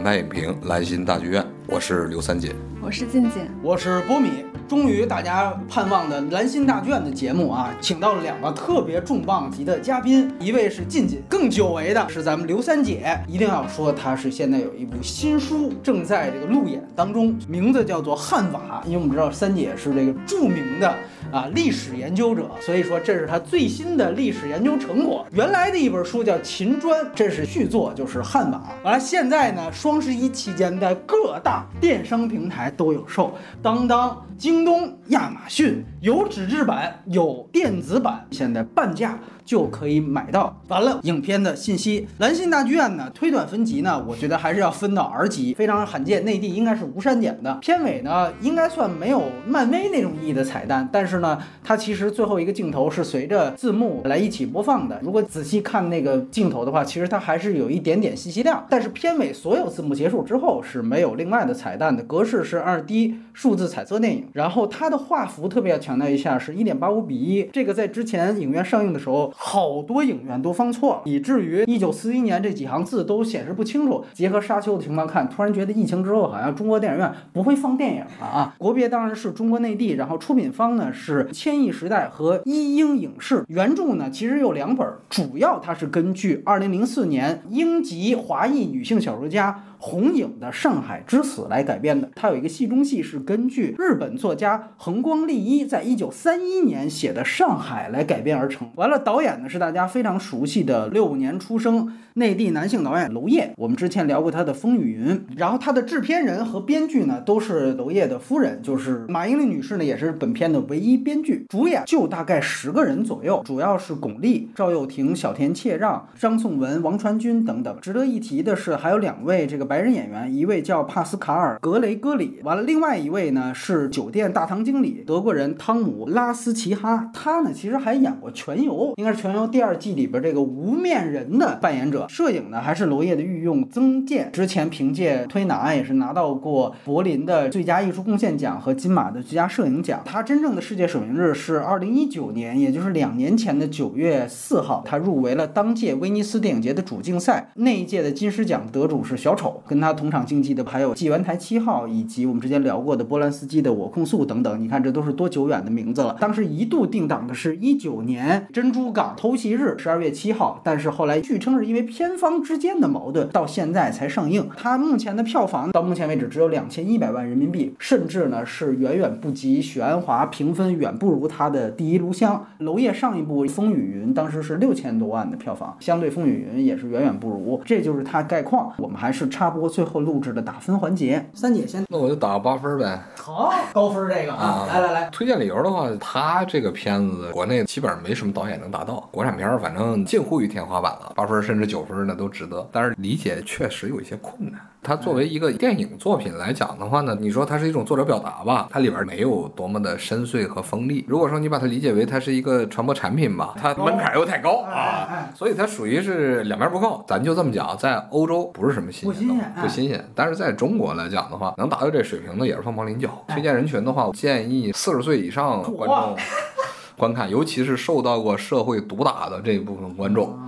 反派影评兰心大剧院，我是刘三姐。我是静静，我是波米。终于，大家盼望的兰心大剧院的节目啊，请到了两个特别重磅级的嘉宾，一位是静静，更久违的是咱们刘三姐。一定要说，她是现在有一部新书正在这个路演当中，名字叫做《汉瓦》。因为我们知道三姐是这个著名的啊历史研究者，所以说这是他最新的历史研究成果。原来的一本书叫《秦砖》，这是续作，就是《汉瓦》。完了，现在呢，双十一期间在各大电商平台都有售，当当、京东、亚马逊有纸质版，有电子版，现在半价。就可以买到。完了，影片的信息，蓝信大剧院呢，推短分级呢，我觉得还是要分到 R 级，非常罕见。内地应该是无删减的。片尾呢，应该算没有漫威那种意义的彩蛋，但是呢，它其实最后一个镜头是随着字幕来一起播放的。如果仔细看那个镜头的话，其实它还是有一点点信息量。但是片尾所有字幕结束之后是没有另外的彩蛋的，格式是二 D 数字彩色电影。然后它的画幅特别要强调一下，是一点八五比一，这个在之前影院上映的时候。好多影院都放错，以至于一九四一年这几行字都显示不清楚。结合沙丘的情况看，突然觉得疫情之后好像中国电影院不会放电影了啊！国别当然是中国内地，然后出品方呢是千亿时代和一英影视。原著呢其实有两本，主要它是根据二零零四年英籍华裔女性小说家。红影的《上海之死》来改编的，它有一个戏中戏是根据日本作家横光利一在一九三一年写的《上海》来改编而成。完了，导演呢是大家非常熟悉的六五年出生内地男性导演娄烨，我们之前聊过他的《风雨云》。然后他的制片人和编剧呢都是娄烨的夫人，就是马英丽女士呢也是本片的唯一编剧。主演就大概十个人左右，主要是巩俐、赵又廷、小田切让、张颂文、王传君等等。值得一提的是，还有两位这个。白人演员，一位叫帕斯卡尔·格雷戈里，完了，另外一位呢是酒店大堂经理，德国人汤姆·拉斯奇哈，他呢其实还演过《全游》，应该是《全游》第二季里边这个无面人的扮演者。摄影呢还是娄烨的御用曾健，之前凭借《推拿》也是拿到过柏林的最佳艺术贡献奖和金马的最佳摄影奖。他真正的世界首映日是二零一九年，也就是两年前的九月四号，他入围了当届威尼斯电影节的主竞赛，那一届的金狮奖得主是小丑。跟他同场竞技的还有《纪元台七号》，以及我们之前聊过的波兰斯基的《我控诉》等等。你看，这都是多久远的名字了。当时一度定档的是一九年珍珠港偷袭日，十二月七号，但是后来据称是因为片方之间的矛盾，到现在才上映。它目前的票房到目前为止只有两千一百万人民币，甚至呢是远远不及许鞍华，评分远不如他的《第一炉香》。娄烨上一部《风雨云》当时是六千多万的票房，相对《风雨云》也是远远不如。这就是它概况。我们还是差。不过最后录制的打分环节，三姐先，那我就打个八分呗。好，高分这个啊，来来来，推荐理由的话，他这个片子国内基本上没什么导演能达到，国产片反正近乎于天花板了，八分甚至九分那都值得。但是理解确实有一些困难。它作为一个电影作品来讲的话呢，你说它是一种作者表达吧，它里边没有多么的深邃和锋利。如果说你把它理解为它是一个传播产品吧，它门槛又太高啊，所以它属于是两边不够。咱就这么讲，在欧洲不是什么新鲜，不新鲜。但是在中国来讲的话，能达到这水平的也是凤毛麟角。推荐人群的话，我建议四十岁以上观众 观看，尤其是受到过社会毒打的这一部分观众。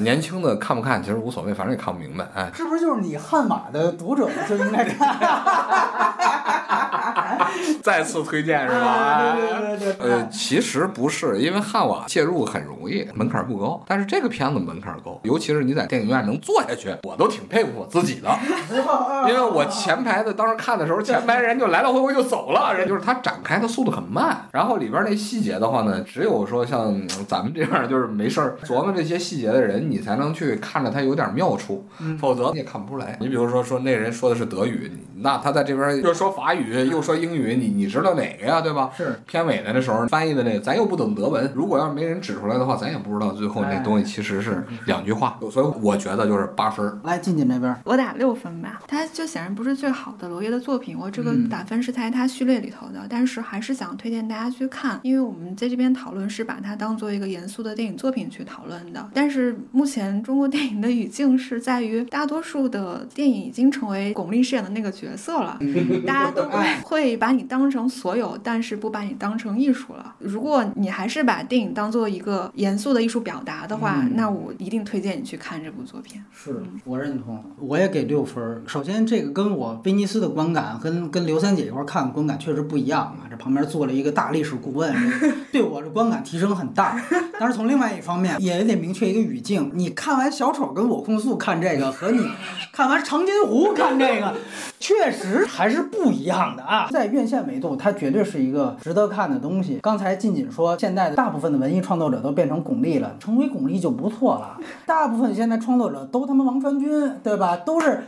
年轻的看不看其实无所谓，反正也看不明白。哎，是不是就是你悍马的读者就应该看？再次推荐是吧？对对对对。呃，其实不是，因为汉瓦介入很容易，门槛不高。但是这个片子门槛高，尤其是你在电影院能坐下去，我都挺佩服我自己的。因为我前排的当时看的时候，前排人就来来回回就走了，人就是他展开的速度很慢。然后里边那细节的话呢，只有说像咱们这样就是没事儿琢磨这些细节的人，你才能去看着他有点妙处，否则你也看不出来。你比如说说那人说的是德语，那他在这边又说法语又说英语，你你知道哪个呀？对吧？是片尾的那时候翻译的那个，咱又不懂德文。如果要是没人指出来的话，咱也不知道最后那东西其实是两句话。所以我觉得就是八分。来，静静这边，我打六分吧。它就显然不是最好的娄烨的作品，我这个打分是在它序列里头的。但是还是想推荐大家去看，因为我们在这边讨论是把它当做一个严肃的电影作品去讨论的。但是目前中国电影的语境是在于，大多数的电影已经成为巩俐饰演的那个角色了，大家都会把。把你当成所有，但是不把你当成艺术了。如果你还是把电影当做一个严肃的艺术表达的话，嗯那我一定推荐你去看这部作品。是我认同，我也给六分儿。首先，这个跟我威尼斯的观感，跟跟刘三姐一块儿看观感确实不一样啊。这旁边坐了一个大历史顾问，对我这观感提升很大。但是从另外一方面，也得明确一个语境：你看完小丑跟我控诉看这个，和你看完长津湖看这个，确实还是不一样的啊。在院线维度，它绝对是一个值得看的东西。刚才静静说，现在的大部分的文艺创作者都变成巩俐了，成为巩俐就不错了。大部分现在创作者都他妈王传君，对吧？都是。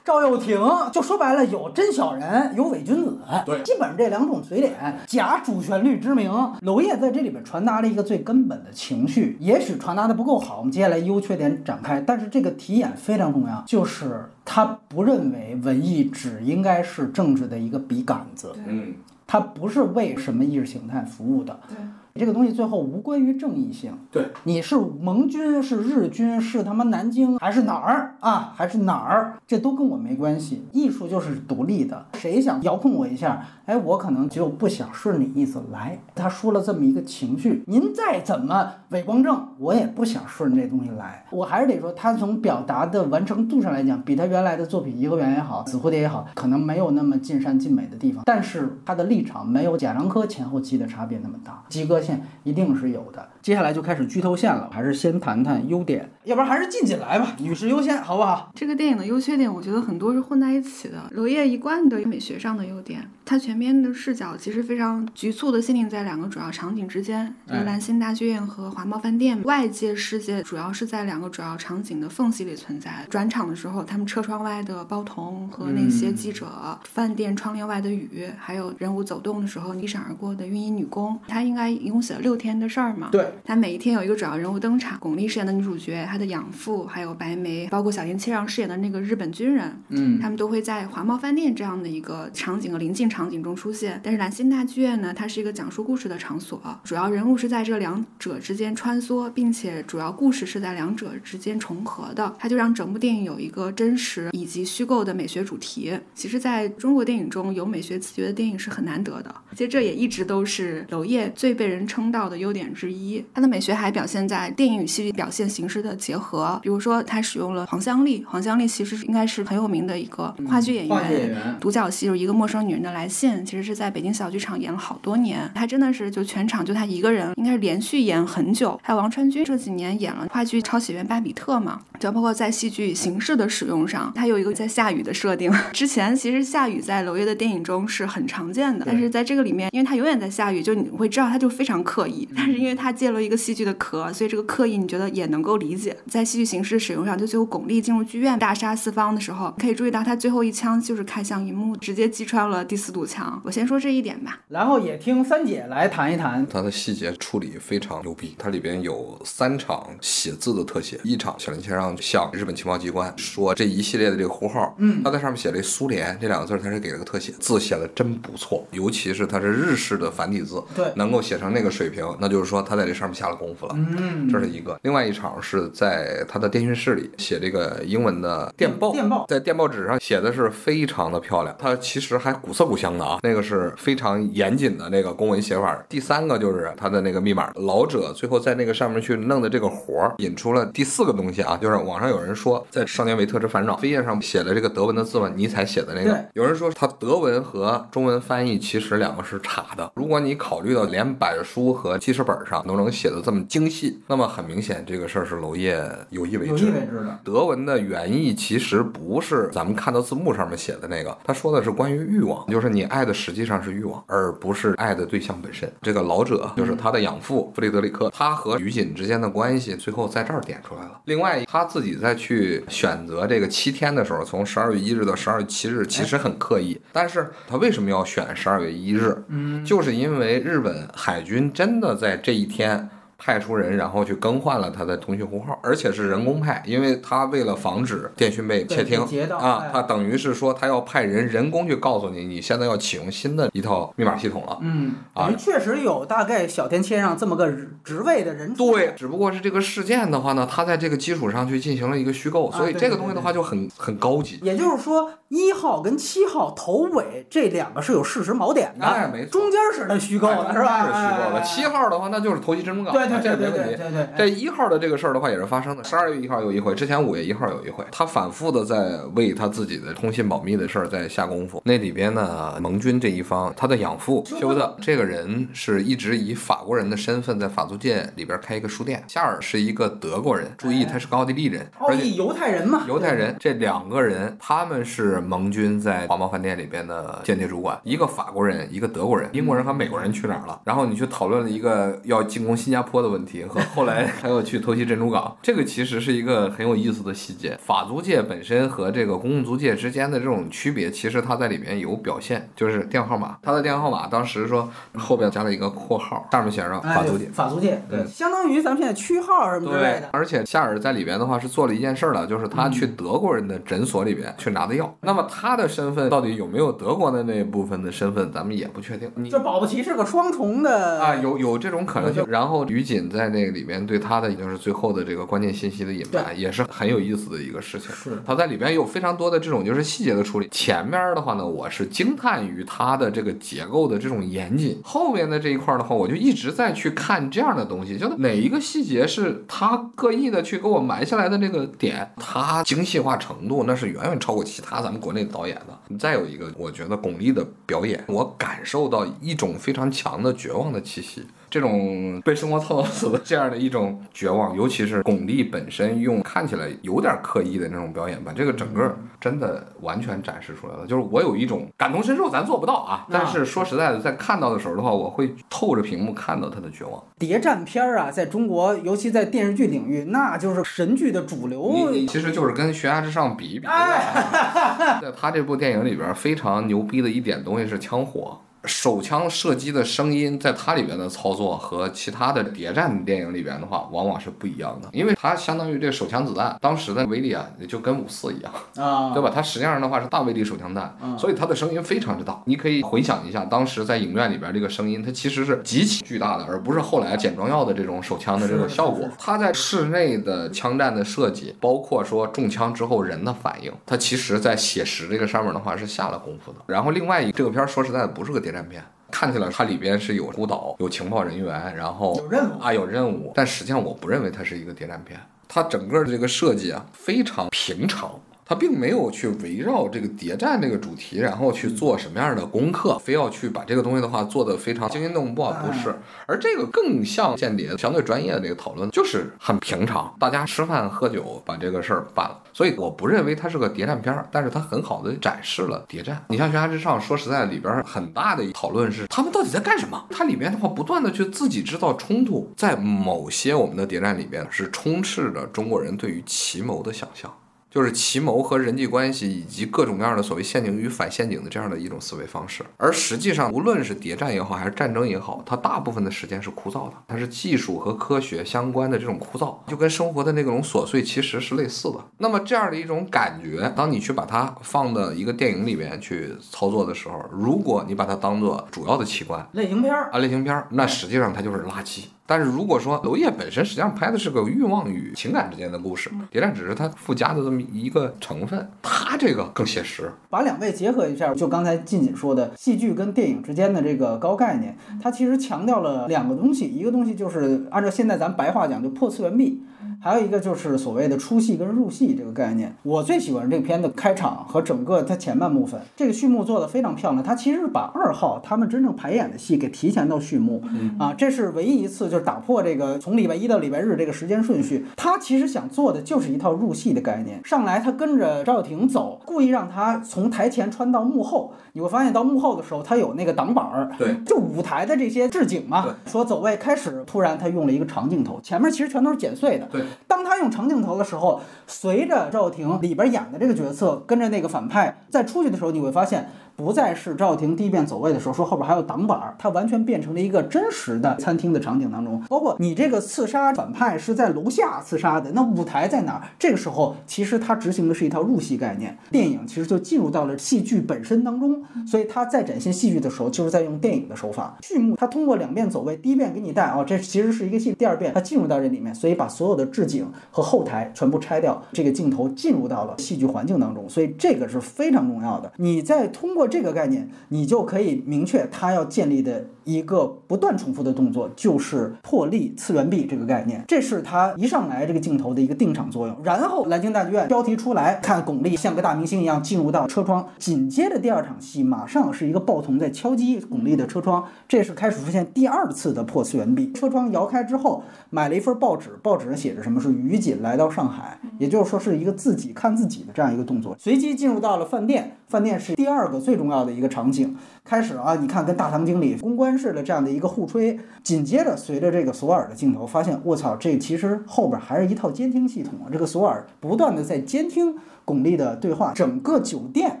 赵又廷，就说白了，有真小人，有伪君子，对基本上这两种嘴脸，假主旋律之名。娄烨在这里边传达了一个最根本的情绪，也许传达的不够好，我们接下来优缺点展开。但是这个题眼非常重要，就是他不认为文艺只应该是政治的一个笔杆子，嗯，它不是为什么意识形态服务的。对，这个东西最后无关于正义性。对，你是盟军，是日军，是他妈南京，还是哪儿啊？还是哪儿？这都跟我没关系。艺术就是独立的，谁想遥控我一下？哎，我可能就不想顺你意思来。他说了这么一个情绪，您再怎么伪光正，我也不想顺这东西来。我还是得说，他从表达的完成度上来讲，比他原来的作品《颐和园》也好，《紫蝴蝶》也好，可能没有那么尽善尽美的地方。但是他的立场没有贾樟柯前后期的差别那么大，及格线一定是有的。接下来就开始剧透线了，还是先谈谈优点，要不然还是进进来吧，女士优先，好不好？这个电影的优缺点，我觉得很多是混在一起的。娄烨一贯的美学上的优点，它全篇的视角其实非常局促的限定在两个主要场景之间，就是哎兰心大剧院和华贸饭店。外界世界主要是在两个主要场景的缝隙里存在。转场的时候，他们车窗外的包童和那些记者，饭店窗帘外的雨，还有人物走动的时候一闪而过的孕婴女工。他应该一共写了六天的事儿嘛？对，他每一天有一个主要人物登场，巩俐饰演的女主角，她的养父，还有白眉，包括小田切让饰演的那个日本军人，嗯，他们都会在华贸饭店这样的一个场景和临近场景中出现。但是兰心大剧院呢，它是一个讲述故事的场所，主要人物是在这两者之间穿梭，并且主要故事是在两者之间重合的，它就让整部电影有一个真实以及虚构的美学主题。其实，在中国电影中有美学自觉的电影是很难得的，其实这也一直都是娄烨最被人称道的优点之一。他的美学还表现在电影与戏剧表现形式的结合，比如说他使用了黄香丽，黄香丽其实应该是很有名的一个话剧演员。独角戏就是一个陌生女人的来信，其实是在北京小剧场演了好多年。他真的是就全场就他一个人，应该是连续演很久。还有王传君这几年演了话剧《超写员巴比特》嘛，就包括在戏剧形式的使用上，他有一个在下雨的设定。之前其实下雨在娄烨的电影中是很常见的，但是在这个里面，因为他永远在下雨，就你会知道他就非常刻意。但是因为他借了一个戏剧的壳，所以这个刻意你觉得也能够理解。在戏剧形式使用上，就最后巩俐进入剧院大杀四方的时候，可以注意到他最后一枪就是开向银幕，直接击穿了第四堵墙。我先说这一点吧。然后也听三姐来谈一谈。它的细节处理非常牛逼，它里边有三场写字的特写，一场小林先生向日本情报机关说这一系列的这个呼号，嗯他在上面写了一苏联这两个字，他是给了个特写，字写的真不错，尤其是它是日式的繁体字，对能够写成那个水平，那就是说他在这上面下了功夫了。嗯，这是一个，另外一场是在他的电讯室里写这个英文的电报，电报在电报纸上写的是非常的漂亮，它其实还古色古香的啊，那个是非常严谨的那个公文写法。第三个就是他的那个密码，老者最后在那个上面去弄的这个活儿，引出了第四个东西啊，就是网上有人说在《少年维特之烦恼》扉页上写的这个德文的字嘛，尼采写的那个，有人说他德文和中文翻译其实两个是差的。如果你考虑到连板书和记事本上都能写的这么精细，那么很明显这个事儿是娄烨有意为之有意。为之的。德文的原意其实不是咱们看到字幕上面写的那个，他说的是关于欲望，就是你爱的实际上是欲望，而不是爱的对象本身。这个老者就是他的养父弗里德里克，他和于锦之间的关系最后在这儿点出来了。另外，他自己在去选择这个七天的时候，从十二月一日到十二月七日，其实很刻意。但是他为什么要选十二月一日？嗯，就是因为日本海军真的在这一天派出人然后去更换了他的通讯户号，而且是人工派，因为他为了防止电讯被窃听啊他等于是说他要派人人工去告诉你，你现在要启用新的一套密码系统了。嗯，啊确实有大概小天切上这么个职位的人对，，只不过是这个事件的话呢，他在这个基础上去进行了一个虚构，所以这个东西的话就很很高级。也就是说，一号跟七号头尾这两个是有事实锚点的，哎没错中间是他虚构的，是吧？是虚构的。哎七号的话，那就是投机珍珠港，对对对对这没问题。对对对，这一号的这个事儿的话也是发生的，十二月一号有一回，之前五月一号有一回，他反复的在为他自己的通信保密的事儿在下功夫。那里边呢，盟军这一方，他的养父休特这个人是一直以法国人的身份在法租界里边开一个书店，夏尔是一个德国人，注意他是个奥地利人，奥地犹太人嘛，犹太人这两个人，他们是盟军在华贸饭店里边的间谍主管，一个法国人，一个德国人，英国人和美国人去哪儿了？然后你去讨论了一个要进攻新加坡的问题，和后来 还要去偷袭珍珠港，这个其实是一个很有意思的细节。法租界本身和这个公共租界之间的这种区别，其实它在里面有表现，就是电话号码，他的电话号码当时说后边加了一个括号，上面写着哎法租界。法租界，对，嗯相当于咱们现在区号什么之类对的，，而且夏尔在里边的话是做了一件事儿了，就是他去德国人的诊所里边去拿的药。那么他的身份到底有没有德国的那部分的身份，咱们也不确定。你这保不齐是个双重的啊，有有这种可能性。然后于锦在那个里面对他的就是最后的这个关键信息的隐瞒，也是很有意思的一个事情。是他在里边有非常多的这种就是细节的处理。前面的话呢，我是惊叹于他的这个结构的这种严谨。后面的这一块的话，我就一直在去看这样的东西，就是哪一个细节是他刻意的去给我埋下来的这个点，他精细化程度那是远远超过其他咱们国内的导演的。再有一个，我觉得巩俐的表演，我感受到一种非常强的绝望的气息。这种被生活操到死的这样的一种绝望，尤其是巩俐本身用看起来有点刻意的那种表演，把这个整个真的完全展示出来了。就是我有一种感同身受，咱做不到啊，但是说实在的，在看到的时候的话，我会透着屏幕看到他的绝望。谍战片儿啊，在中国，尤其在电视剧领域，那就是神剧的主流。你你其实就是跟悬崖之上比一比。在他这部电影里边非常牛逼的一点东西是枪火。手枪射击的声音，在它里边的操作和其他的谍战电影里边的话，往往是不一样的，因为它相当于这手枪子弹当时的威力啊，也就跟五四一样，啊，对吧？它实际上的话是大威力手枪弹，所以它的声音非常之大。你可以回想一下，当时在影院里边这个声音，它其实是极其巨大的，而不是后来简装药的这种手枪的这种效果。它在室内的枪战的设计，包括说中枪之后人的反应，它其实在写实这个上面的话是下了功夫的。然后另外一个这个片儿说实在的不是个谍战片。看起来它里边是有孤岛、有情报人员，然后有任务啊有任务，但实际上我不认为它是一个谍战片。它整个的这个设计啊非常平常。它并没有去围绕这个谍战这个主题，然后去做什么样的功课，非要去把这个东西的话做得非常惊心动魄，不是。而这个更像间谍相对专业的这个讨论，就是很平常，大家吃饭喝酒把这个事儿办了。所以我不认为它是个谍战片儿，但是它很好的展示了谍战。你像《悬崖之上》，说实在，里边很大的讨论是他们到底在干什么？它里边的话不断的去自己制造冲突，在某些我们的谍战里边是充斥着中国人对于奇谋的想象。就是奇谋和人际关系以及各种各样的所谓陷阱与反陷阱的这样的一种思维方式，而实际上无论是谍战也好，还是战争也好，它大部分的时间是枯燥的，它是技术和科学相关的这种枯燥，就跟生活的那种琐碎其实是类似的。那么这样的一种感觉，当你去把它放到一个电影里面去操作的时候，如果你把它当做主要的器官类型片儿，啊类型片儿，那实际上它就是垃圾。但是如果说娄烨本身实际上拍的是个欲望与情感之间的故事，谍战只是它附加的这么一个成分，它这个更写实。把两位结合一下，就刚才近锦说的戏剧跟电影之间的这个高概念，它其实强调了两个东西，一个东西就是按照现在咱白话讲就破次元壁。还有一个就是所谓的出戏跟入戏这个概念，我最喜欢这个片的开场和整个它前半部分，这个序幕做的非常漂亮。它其实是把二号他们真正排演的戏给提前到序幕，啊，这是唯一一次就是打破这个从礼拜一到礼拜日这个时间顺序。他其实想做的就是一套入戏的概念，上来他跟着赵又廷走，故意让他从台前穿到幕后。你会发现到幕后的时候，他有那个挡板儿，对，就舞台的这些置景嘛。说走位开始，突然他用了一个长镜头，前面其实全都是剪碎的。对当他用长镜头的时候，随着赵又廷里边演的这个角色跟着那个反派再出去的时候，你会发现。不再是赵又廷第一遍走位的时候说后边还有挡板儿，它完全变成了一个真实的餐厅的场景当中。包括你这个刺杀反派是在楼下刺杀的，那舞台在哪儿？这个时候其实它执行的是一套入戏概念，电影其实就进入到了戏剧本身当中。所以他在展现戏剧的时候，就是在用电影的手法。剧目它通过两遍走位，第一遍给你带哦，这其实是一个戏，第二遍它进入到这里面，所以把所有的置景和后台全部拆掉，这个镜头进入到了戏剧环境当中。所以这个是非常重要的。你在通过这个概念，你就可以明确他要建立的一个不断重复的动作，就是破例次元壁这个概念。这是他一上来这个镜头的一个定场作用。然后南京大剧院标题出来，看巩俐像个大明星一样进入到车窗，紧接着第二场戏马上是一个报童在敲击巩俐的车窗，这是开始出现第二次的破次元壁。车窗摇开之后，买了一份报纸，报纸上写着什么是于锦来到上海，也就是说是一个自己看自己的这样一个动作。随即进入到了饭店，饭店是第二个最重要的一个场景。开始啊，你看跟大堂经理公关式的这样的一个互吹，紧接着随着这个索尔的镜头，发现我操，这其实后边还是一套监听系统啊。这个索尔不断的在监听巩俐的对话，整个酒店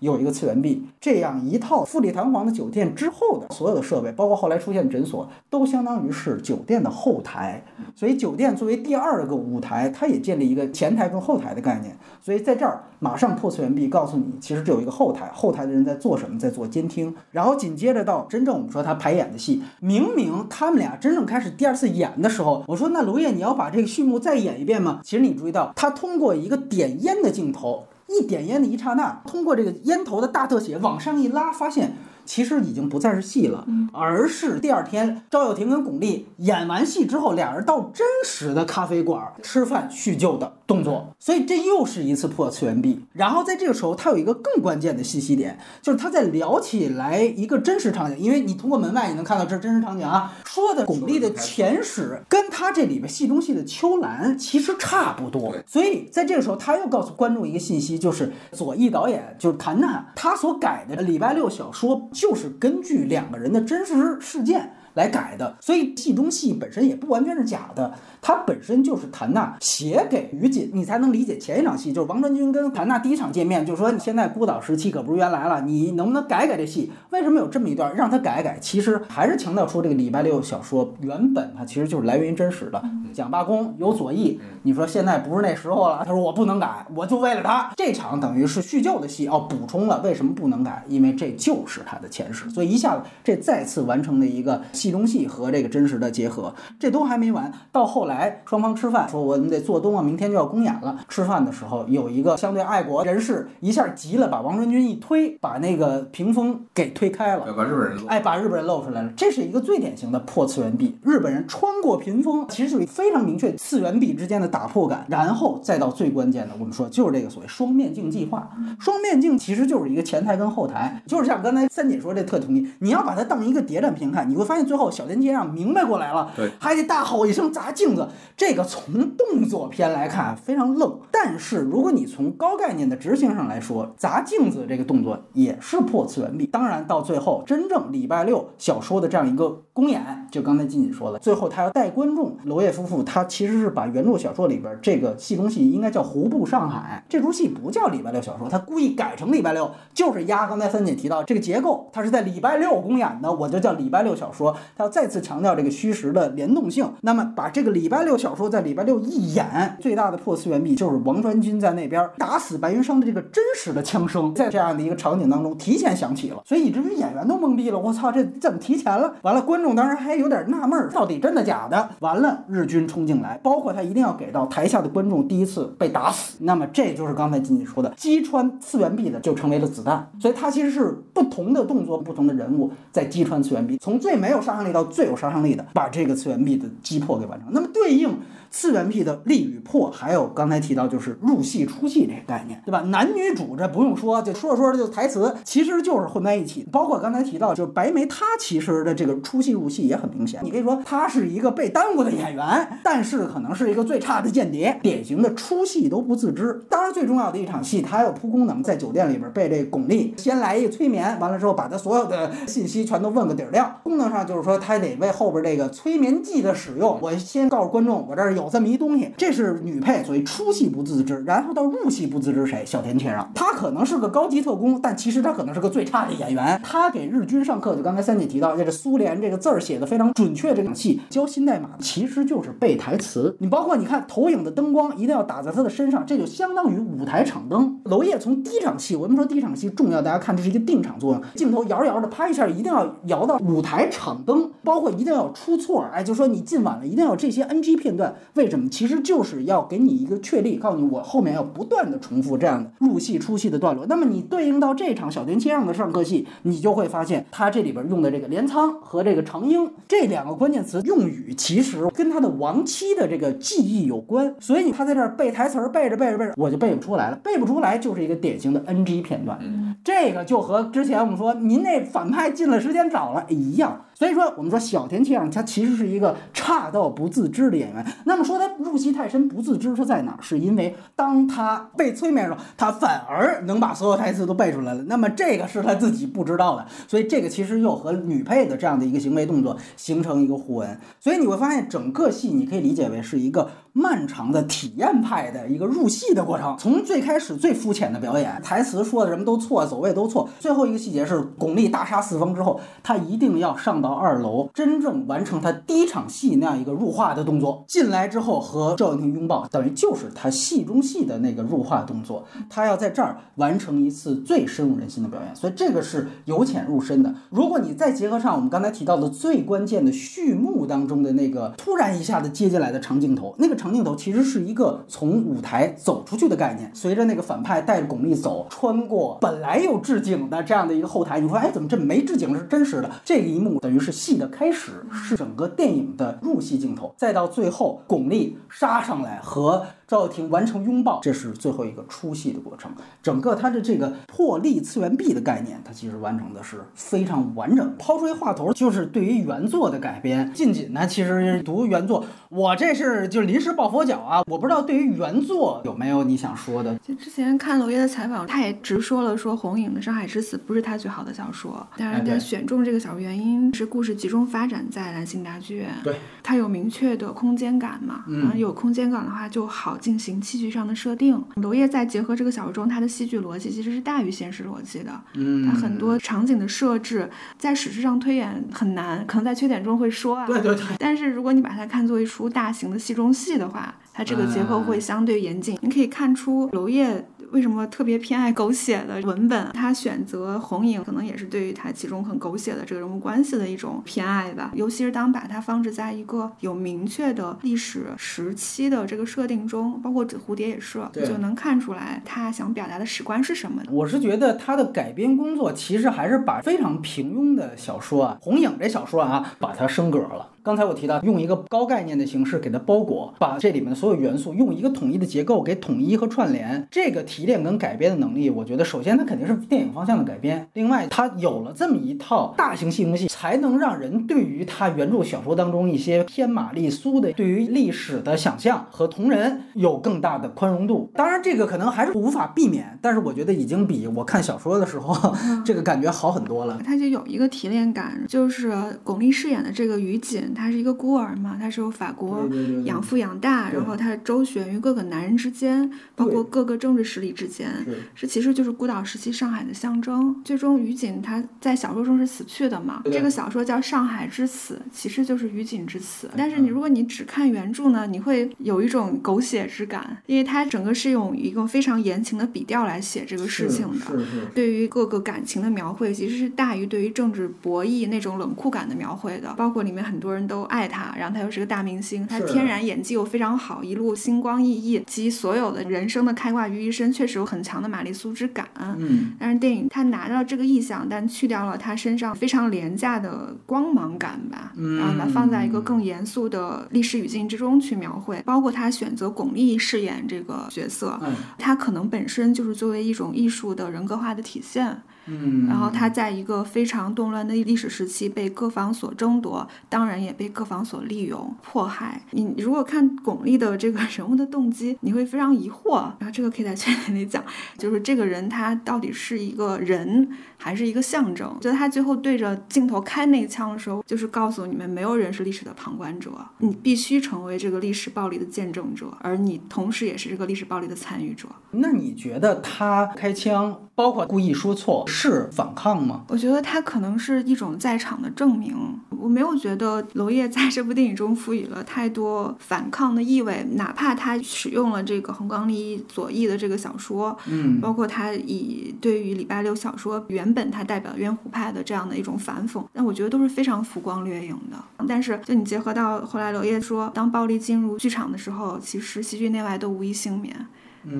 有一个次元壁，这样一套富丽堂皇的酒店之后的所有的设备，包括后来出现诊所，都相当于是酒店的后台。所以酒店作为第二个舞台，它也建立一个前台跟后台的概念。所以在这儿马上破次元壁，告诉你其实这有一个后台，后台的人在做什么，在做监听。然后紧接着到真正我们说他排演的戏，明明他们俩真正开始第二次演的时候，我说那卢烨你要把这个序幕再演一遍吗？其实你注意到他通过一个点烟的镜头，一点烟的一刹那，通过这个烟头的大特写往上一拉，发现。其实已经不再是戏了，而是第二天赵又廷跟巩俐演完戏之后，俩人到真实的咖啡馆吃饭叙旧的动作，所以这又是一次破次元壁。然后在这个时候，他有一个更关键的信息点，就是他在聊起来一个真实场景，因为你通过门外你能看到这是真实场景啊，说的巩俐的前史跟他这里边戏中戏的秋兰其实差不多，所以在这个时候他又告诉观众一个信息，就是左翼导演就是谭谈他所改的礼拜六小说。就是根据两个人的真实事件来改的，所以戏中戏本身也不完全是假的。它本身就是谭娜写给于锦，你才能理解前一场戏，就是王传君跟谭娜第一场见面，就说你现在孤岛时期可不是原来了，你能不能改改这戏？为什么有这么一段让他改改？其实还是强调出这个礼拜六小说原本它其实就是来源于真实的，蒋罢工有左翼，你说现在不是那时候了，他说我不能改，我就为了他这场等于是叙旧的戏哦，补充了为什么不能改，因为这就是他的前世，所以一下子这再次完成了一个戏中戏和这个真实的结合，这都还没完，到后来。双方吃饭，说我们得做东啊，明天就要公演了。吃饭的时候，有一个相对爱国人士一下急了，把王传君一推，把那个屏风给推开了，把日本人哎，把日本人露出来了。这是一个最典型的破次元壁，日本人穿过屏风，其实是非常明确次元壁之间的打破感。然后再到最关键的，我们说就是这个所谓双面镜计划。双面镜其实就是一个前台跟后台，就是像刚才三姐说这特同意，你要把它当一个谍战片看，你会发现最后小田切让明白过来了，对，还得大吼一声砸镜子。这个从动作片来看非常愣，但是如果你从高概念的执行上来说，砸镜子这个动作也是破次元壁。当然，到最后真正礼拜六小说的这样一个公演，就刚才金姐说的，最后他要带观众，娄烨夫妇他其实是把原著小说里边这个戏中戏应该叫《胡部上海》，这出戏不叫礼拜六小说，他故意改成礼拜六，就是压刚才三姐提到这个结构，它是在礼拜六公演的，我就叫礼拜六小说。他要再次强调这个虚实的联动性，那么把这个礼拜六小说在礼拜六一演，最大的破次元壁就是王传君在那边打死白云生的这个真实的枪声，在这样的一个场景当中提前响起了，所以以至于演员都懵逼了。我操，这怎么提前了？完了，观众当时还有点纳闷儿，到底真的假的？完了，日军冲进来，包括他一定要给到台下的观众第一次被打死，那么这就是刚才金姐说的，击穿次元壁的就成为了子弹。所以它其实是不同的动作，不同的人物在击穿次元壁，从最没有杀杀伤力到最有杀伤力的，把这个次元壁的击破给完成。那么对应。次元壁的立与破，还有刚才提到就是入戏出戏这个概念，对吧？男女主这不用说，就说着说着就台词，其实就是混在一起。包括刚才提到，就是白眉，她其实的这个出戏入戏也很明显。你可以说她是一个被耽误的演员，但是可能是一个最差的间谍，典型的出戏都不自知。当然最重要的一场戏，他还有铺功能，在酒店里边被这巩俐先来一个催眠，完了之后把他所有的信息全都问个底儿亮。功能上就是说他得为后边这个催眠剂的使用，我先告诉观众，我这儿有。这么一东西，这是女配，所以出戏不自知，然后到入戏不自知谁？小田切让，他可能是个高级特工，但其实他可能是个最差的演员。他给日军上课，就刚才三姐提到这个苏联这个字儿写的非常准确，这场戏教新代码其实就是背台词。你包括你看投影的灯光一定要打在他的身上，这就相当于舞台场灯。娄烨从第一场戏，我们说第一场戏重要，大家看这是一个定场作用，镜头摇着摇着拍一下，一定要摇到舞台场灯，包括一定要出错，哎，就说你进晚了，一定要有这些 NG 片段。为什么？其实就是要给你一个确立，告诉你我后面要不断的重复这样的入戏出戏的段落。那么你对应到这场小田切让的上课戏，你就会发现他这里边用的这个镰仓和这个长英这两个关键词用语，其实跟他的亡妻的这个记忆有关。所以他在这儿背台词儿，背着背着背着，我就背不出来了，背不出来就是一个典型的 NG 片段。这个就和之前我们说您那反派进了时间早了一样。所以说，我们说小田切让他其实是一个差到不自知的演员。那么说他入戏太深不自知，是在哪儿？是因为当他被催眠的时候，他反而能把所有台词都背出来了。那么这个是他自己不知道的。所以这个其实又和女配的这样的一个行为动作形成一个互文。所以你会发现，整个戏你可以理解为是一个漫长的体验派的一个入戏的过程。从最开始最肤浅的表演，台词说的什么都错，走位都错。最后一个细节是巩俐大杀四方之后，他一定要上到二楼，真正完成他第一场戏那样一个入画的动作。进来之后和赵又廷拥抱，等于就是他戏中戏的那个入画动作。他要在这儿完成一次最深入人心的表演，所以这个是由浅入深的。如果你再结合上我们刚才提到的最关键的序幕当中的那个突然一下子接进来的长镜头，那个长镜头其实是一个从舞台走出去的概念。随着那个反派带着巩俐走，穿过本来有置景的这样的一个后台，你说哎，怎么这没置景是真实的？这个一幕等于是戏的开始，是整个电影的入戏镜头，再到最后巩俐杀上来和。赵又廷完成拥抱，这是最后一个出戏的过程。整个他的这个破例次元壁的概念，它其实完成的是非常完整。抛出一话头，就是对于原作的改编。近锦呢，其实读原作，我这是就临时抱佛脚啊。我不知道对于原作有没有你想说的。就之前看娄烨的采访，他也直说了，说红影的《上海之死》不是他最好的小说。但是他选中这个小说原因是故事集中发展在兰心大剧院，对，它有明确的空间感嘛。嗯，有空间感的话就好。进行戏剧上的设定，娄烨在结合这个小说中，他的戏剧逻辑其实是大于现实逻辑的。嗯，他很多场景的设置在史实上推演很难，可能在缺点中会说啊。对对对。但是如果你把它看作一出大型的戏中戏的话，它这个结构会相对严谨。你可以看出娄烨。为什么特别偏爱狗血的文本？他选择红影，可能也是对于他其中很狗血的这个人物关系的一种偏爱吧。尤其是当把它放置在一个有明确的历史时期的这个设定中，包括《纸蝴蝶》也是，就能看出来他想表达的史观是什么。我是觉得他的改编工作其实还是把非常平庸的小说啊，红影这小说啊，把它升格了。刚才我提到用一个高概念的形式给它包裹，把这里面的所有元素用一个统一的结构给统一和串联。这个提炼跟改编的能力，我觉得首先它肯定是电影方向的改编，另外它有了这么一套大型系统戏，才能让人对于它原著小说当中一些天马丽苏的对于历史的想象和同人有更大的宽容度。当然这个可能还是无法避免，但是我觉得已经比我看小说的时候 这个感觉好很多了。它就有一个提炼感，就是巩俐饰演的这个于锦。她是一个孤儿嘛，他是由法国养父养大，然后他周旋于各个男人之间，包括各个政治势力之间，是。其实就是孤岛时期上海的象征。最终于锦他在小说中是死去的嘛，这个小说叫《上海之死》，其实就是于锦之死。但是你如果你只看原著呢，你会有一种狗血之感，因为它整个是用一个非常言情的笔调来写这个事情的，对于各个感情的描绘其实是大于对于政治博弈那种冷酷感的描绘的，包括里面很多人。都爱他，然后他又是个大明星，他天然演技又非常好，一路星光熠熠，集所有的人生的开挂于一身，确实有很强的玛丽苏之感。嗯，但是电影他拿到这个意象，但去掉了他身上非常廉价的光芒感吧，然后把放在一个更严肃的历史语境之中去描绘，包括他选择巩俐饰演这个角色，他可能本身就是作为一种艺术的人格化的体现。嗯，然后他在一个非常动乱的历史时期被各方所争夺，当然也也被各方所利用迫害。你如果看巩俐的这个人物的动机，你会非常疑惑。然后这个可以在圈里讲，就是这个人他到底是一个人还是一个象征？就他最后对着镜头开那一枪的时候，就是告诉你们，没有人是历史的旁观者，你必须成为这个历史暴力的见证者，而你同时也是这个历史暴力的参与者。那你觉得他开枪，包括故意说错，是反抗吗？我觉得它可能是一种在场的证明。我没有觉得娄烨在这部电影中赋予了太多反抗的意味，哪怕他使用了这个横纲利左翼的这个小说，嗯，包括他以对于礼拜六小说原本他代表冤湖派的这样的一种反讽，但我觉得都是非常浮光掠影的。但是就你结合到后来娄烨说，当暴力进入剧场的时候，其实戏剧内外都无一幸免。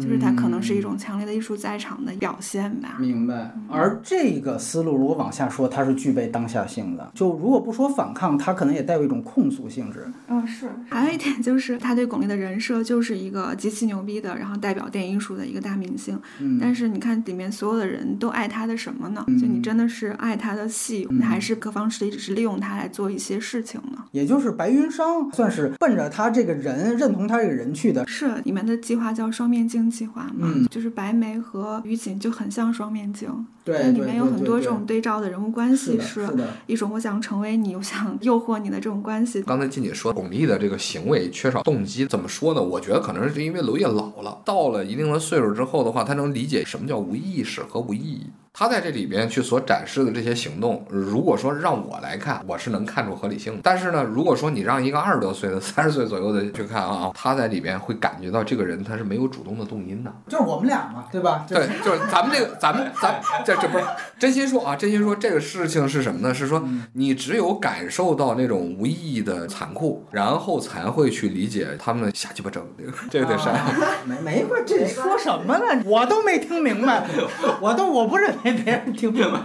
就是它可能是一种强烈的艺术在场的表现吧。明白。而这个思路如果往下说，它是具备当下性的。就如果不说反抗，它可能也带有一种控诉性质。嗯，是。还有一点就是，他对巩俐的人设就是一个极其牛逼的，然后代表电影艺术的一个大明星。嗯。但是你看里面所有的人都爱他的什么呢？就你真的是爱他的戏，还是各方势力只是利用他来做一些事情呢？也就是白云商算是奔着他这个人认同他这个人去的。是里面的计划叫双面镜计划嘛？嗯，就是白眉和于锦就很像双面镜。对，里面有很多这种对照的人物关系，是一种我想成为你，我想诱惑你的这种关系。刚才静姐说巩俐的这个行为缺少动机，怎么说呢？我觉得可能是因为娄烨老了，到了一定的岁数之后的话，他能理解什么叫无意识和无意义。他在这里边去所展示的这些行动，如果说让我来看，我是能看出合理性的。但是呢，如果说你让一个二十多岁的、三十岁左右的去看啊，他在里边会感觉到这个人他是没有主动的动因的。就是我们俩嘛，对吧？对，就是咱们这个，咱们咱这这不是真心说啊，真心说这个事情是什么呢？是说你只有感受到那种无意义的残酷，然后才会去理解他们瞎鸡巴整这个，这个得删。没没过，这说什么呢？我都没听明白，我都我不认。别人听明白，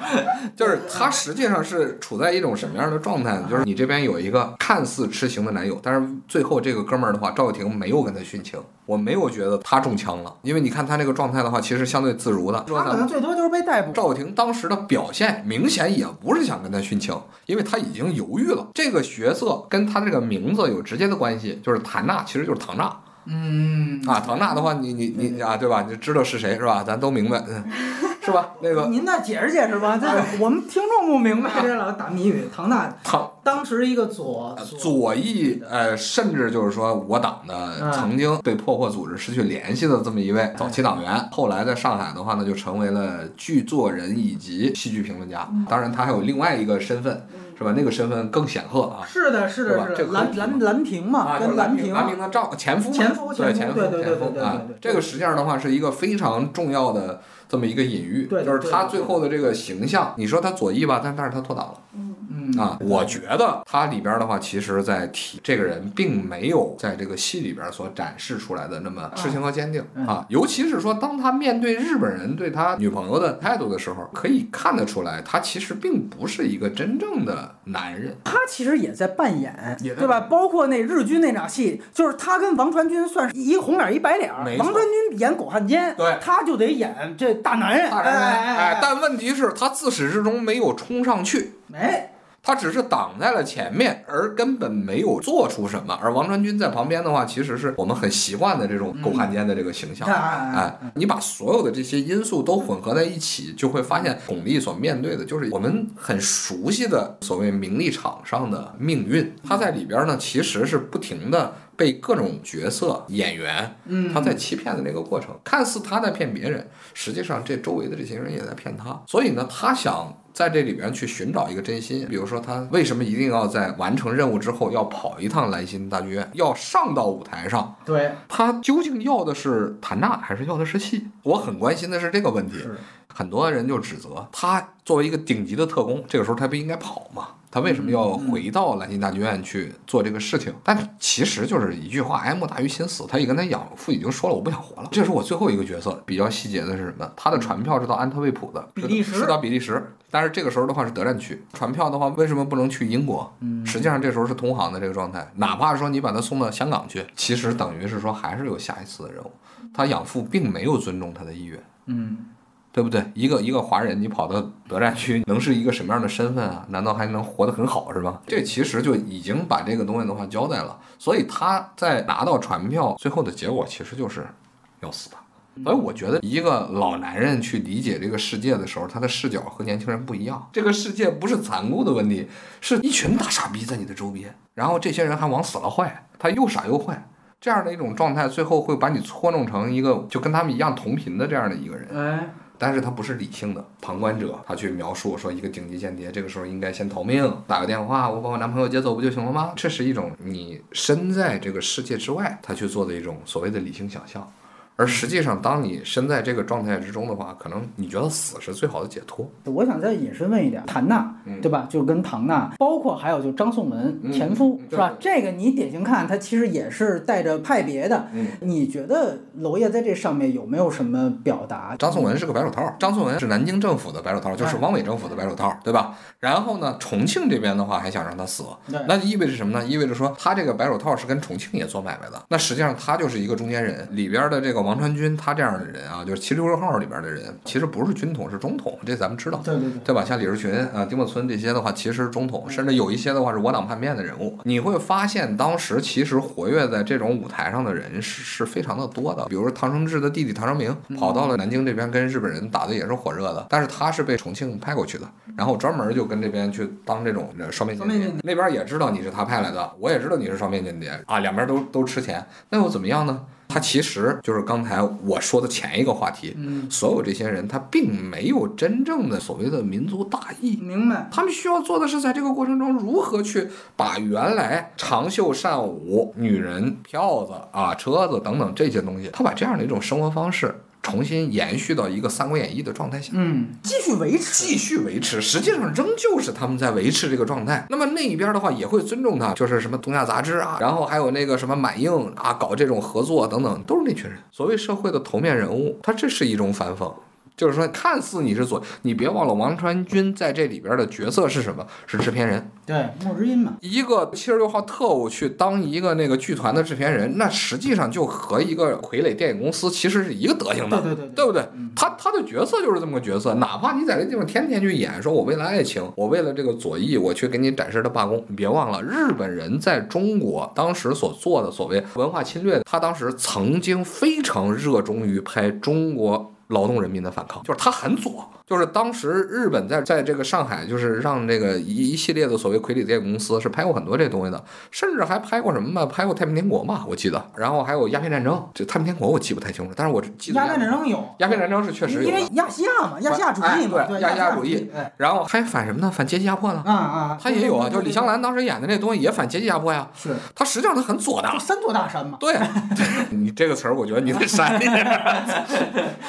就是他实际上是处在一种什么样的状态呢？就是你这边有一个看似痴情的男友，但是最后这个哥们儿的话，赵又廷没有跟他殉情，我没有觉得他中枪了，因为你看他那个状态的话，其实相对自如的。他可能最多就是被逮捕。赵又廷当时的表现明显也不是想跟他殉情，因为他已经犹豫了。这个角色跟他这个名字有直接的关系，就是谭娜，其实就是唐娜。嗯啊，唐娜的话，你你你啊，对吧？你知道是谁是吧？咱都明白，嗯。是吧？那个您再解释解释吧，这我们听众不明白 这老打谜语。唐娜，唐当时一个左左翼，呃，甚至就是说我党的曾经被破获组织失去联系的这么一位早期党员，后来在上海的话呢，就成为了剧作人以及戏剧评论家。当然，他还有另外一个身份，是吧？那个身份更显赫啊。是的，是的，是的。蓝蓝蓝屏嘛，跟蓝屏。蓝屏的赵前夫。前夫，对前夫，对对对对对啊，这个实际上的话是一个非常重要的。这么一个隐喻，就是他最后的这个形象。你说他左翼吧，但但是他脱党了。啊，我觉得他里边的话，其实在提这个人，并没有在这个戏里边所展示出来的那么痴情和坚定啊。尤其是说，当他面对日本人对他女朋友的态度的时候，可以看得出来，他其实并不是一个真正的男人。他其实也在扮演，对吧？包括那日军那场戏，就是他跟王传君算是一红脸一白脸。王传君演狗汉奸，对，他就得演这。大男人，大男人，哎，但问题是，他自始至终没有冲上去，没，他只是挡在了前面，而根本没有做出什么。而王传君在旁边的话，其实是我们很习惯的这种狗汉奸的这个形象。哎，你把所有的这些因素都混合在一起，就会发现巩俐所面对的就是我们很熟悉的所谓名利场上的命运。他在里边呢，其实是不停的。被各种角色演员，他在欺骗的那个过程，看似他在骗别人，实际上这周围的这些人也在骗他。所以呢，他想在这里边去寻找一个真心。比如说，他为什么一定要在完成任务之后要跑一趟兰心大剧院，要上到舞台上？对，他究竟要的是谭娜还是要的是戏？我很关心的是这个问题。很多人就指责他作为一个顶级的特工，这个时候他不应该跑吗？他为什么要回到兰心大剧院去做这个事情？但其实就是一句话：哀莫大于心死。他也跟他养父已经说了，我不想活了。这是我最后一个角色。比较细节的是什么？他的船票是到安特卫普的，比利时是到比利时。但是这个时候的话是德占区，船票的话为什么不能去英国？实际上这时候是同行的这个状态。哪怕说你把他送到香港去，其实等于是说还是有下一次的任务。他养父并没有尊重他的意愿。嗯。对不对？一个一个华人，你跑到德战区，能是一个什么样的身份啊？难道还能活得很好是吧？这其实就已经把这个东西的话交代了。所以他在拿到传票最后的结果，其实就是要死的。所以我觉得，一个老男人去理解这个世界的时候，他的视角和年轻人不一样。这个世界不是残酷的问题，是一群大傻逼在你的周边，然后这些人还往死了坏，他又傻又坏，这样的一种状态，最后会把你搓弄成一个就跟他们一样同频的这样的一个人。哎，但是他不是理性的旁观者，他去描述说一个顶级间谍这个时候应该先逃命，打个电话，我把我男朋友接走不就行了吗？这是一种你身在这个世界之外，他去做的一种所谓的理性想象。而实际上，当你身在这个状态之中的话，可能你觉得死是最好的解脱。我想再引申问一点，谭娜，嗯对吧？就跟唐娜，包括还有就张颂文嗯前夫，嗯是吧？这个你典型看，他其实也是带着派别的。嗯你觉得娄烨在这上面有没有什么表达？张颂文是个白手套，张颂文是南京政府的白手套，就是汪伪政府的白手套，对吧？然后呢，重庆这边的话还想让他死，那就意味着什么呢？意味着说他这个白手套是跟重庆也做买卖的。那实际上他就是一个中间人，里边的这个王传君，他这样的人啊，就是七六六号里边的人，其实不是军统，是中统，这咱们知道。对对对，对吧？像李士群啊、丁默村这些的话，其实是中统，甚至有一些的话是我党叛变的人物。你会发现，当时其实活跃在这种舞台上的人是是非常的多的。比如说唐生智的弟弟唐生明，跑到了南京这边跟日本人打的也是火热的，但是他是被重庆派过去的，然后专门就跟这边去当这种双面间谍。那边也知道你是他派来的，我也知道你是双面间谍啊，两边都都吃钱，那又怎么样呢？他其实就是刚才我说的前一个话题，嗯，所有这些人他并没有真正的所谓的民族大义，明白。他们需要做的是在这个过程中如何去把原来长袖善舞、女人、票子啊、车子等等这些东西，他把这样的一种生活方式重新延续到一个《三国演义》的状态下。嗯，继续维持。继续维持，实际上仍旧是他们在维持这个状态。那么那一边的话也会尊重他，就是什么东亚杂志啊，然后还有那个什么满映啊，搞这种合作等等，都是那群人。所谓社会的头面人物，他这是一种反讽。就是说，看似你是左，你别忘了王传君在这里边的角色是什么？是制片人。对，莫之音嘛。一个七十六号特务去当一个那个剧团的制片人，那实际上就和一个傀儡电影公司其实是一个德行的，对对对对不对？他他的角色就是这么个角色，哪怕你在这地方天天去演，说我为了爱情，我为了这个左翼，我去给你展示的罢工，你别忘了，日本人在中国当时所做的所谓文化侵略，他当时曾经非常热衷于拍中国。劳动人民的反抗，就是他很左，就是当时日本在在这个上海，就是让这个一一系列的所谓傀儡电影公司是拍过很多这东西的，甚至还拍过什么嘛？拍过太平天国嘛，我记得，然后还有鸦片战争，这太平天国我记不太清楚，但是我记得鸦片战争有，鸦片战争是确实有因为，亚细亚嘛，亚细亚主义嘛，对，哎对亚细亚主主义哎，然后还反什么呢？反阶级压迫呢？啊啊，他也有啊，就是李香，兰当时演的那东西也反阶级压迫呀，对对对他实际上他很左的，就三座大山嘛。对，你这个词儿，我觉得你得删一下。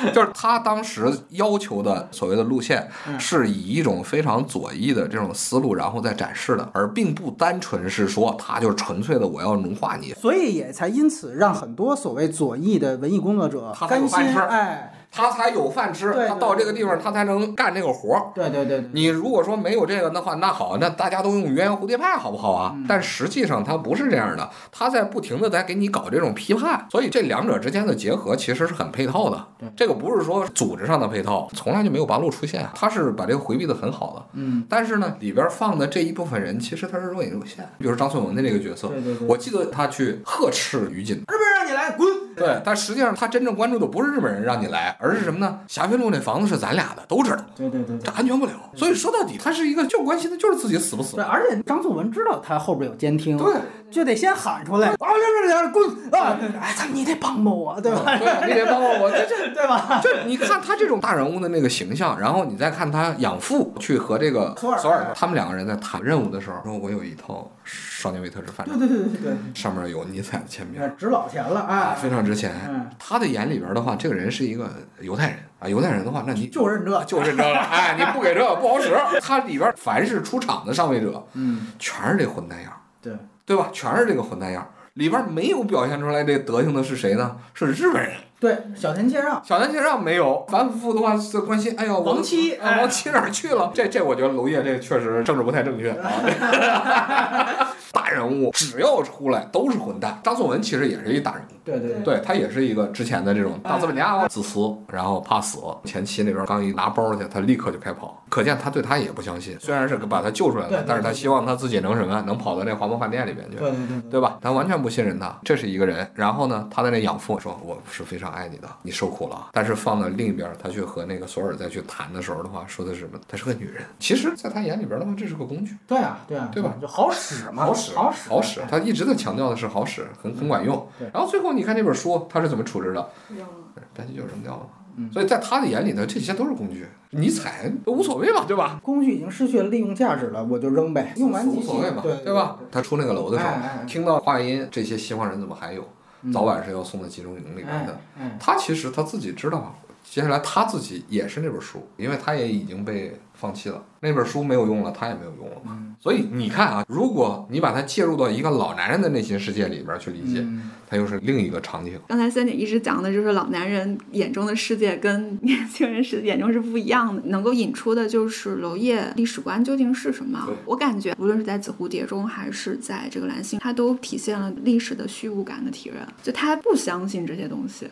就是他当时要求的所谓的路线，嗯是以一种非常左翼的这种思路，然后再展示的，而并不单纯是说他就是纯粹的我要融化你。所以也才因此让很多所谓左翼的文艺工作者甘心哎，他才有饭吃，他到这个地方他才能干这个活儿。对对对对，你如果说没有这个的话，那好，那大家都用鸳鸯蝴蝶派好不好啊？嗯但实际上他不是这样的，他在不停的在给你搞这种批判，所以这两者之间的结合其实是很配套的对。这个不是说组织上的配套，从来就没有八路出现，他是把这个回避的很好的。嗯，但是呢，里边放的这一部分人其实他是若隐若现，比如张颂文的这个角色，对对对，我记得他去呵斥于锦。日本人让你来滚，对，但实际上他真正关注的不是日本人让你来，而是什么呢？霞飞路那房子是咱俩的，都知道，对对对对。这安全不了。所以说到底，他是一个就关心的就是自己死不死对，。而且张颂文知道他后边有监听，对，就得先喊出来，啊，这这这滚啊！哎，他你得帮帮我，对吧？对，你得帮帮我。这这对吧？就你看他这种大人物的那个形象，然后你再看他养父去和这个索尔索尔他们两个人在谈任务的时候，说我有一套少年维特之反对正，对对对对上面有尼采的签名，。值老钱了啊，啊！非常值钱嗯。他的眼里边的话，这个人是一个犹太人啊，犹太人的话，那你就认这，就认这了。哎，你不给这个不好使。他里边凡是出场的上位者，嗯，全是这混蛋样，对，对吧？全是这个混蛋样。里边没有表现出来这德行的是谁呢？是日本人。对，小田切让，小田切让没有，反复的话是关心，哎呦，王七啊，王七哪儿去了？这这，我觉得娄烨这确实政治不太正确啊。大人物只要出来都是混蛋。张颂文其实也是一大人物，对对对他也是一个之前的这种大资本家，自私，然后怕死。前期那边刚一拿包去，他立刻就开跑，可见他对他也不相信。虽然是把他救出来了，但是他希望他自己能什么，能跑到那华梦饭店里边去，对对对，对吧？他完全不信任他，这是一个人。然后呢，他的那养父说：“我是非常爱你的，你受苦了。”但是放到另一边，他去和那个索尔再去谈的时候的话，说的是什么？她是个女人。其实，在他眼里边的话，这是个工具。对啊，对啊，对吧？就好使嘛，好使，好使，好使。他一直在强调的是好使，很很管用。然后最后你看这本书，他是怎么处置的？编辑就扔掉了。所以在他的眼里呢，这些都是工具，你踩都无所谓嘛，对吧？工具已经失去了利用价值了，我就扔呗，用完无所谓嘛，对吧？他出那个楼的时候，哎听到话音，这些西方人怎么还有？早晚是要送到集中营里面的。他其实他自己知道，接下来他自己也是那本书，因为他也已经被放弃了，那本书没有用了，他也没有用了嘛。所以你看啊，如果你把它介入到一个老男人的内心世界里边去理解，它又是另一个场景。刚才三姐一直讲的就是老男人眼中的世界跟年轻人是眼中是不一样的，能够引出的就是娄烨历史观究竟是什么。我感觉无论是在《紫蝴蝶》中还是在这个《蓝星》，他都体现了历史的虚无感的体认，就他不相信这些东西。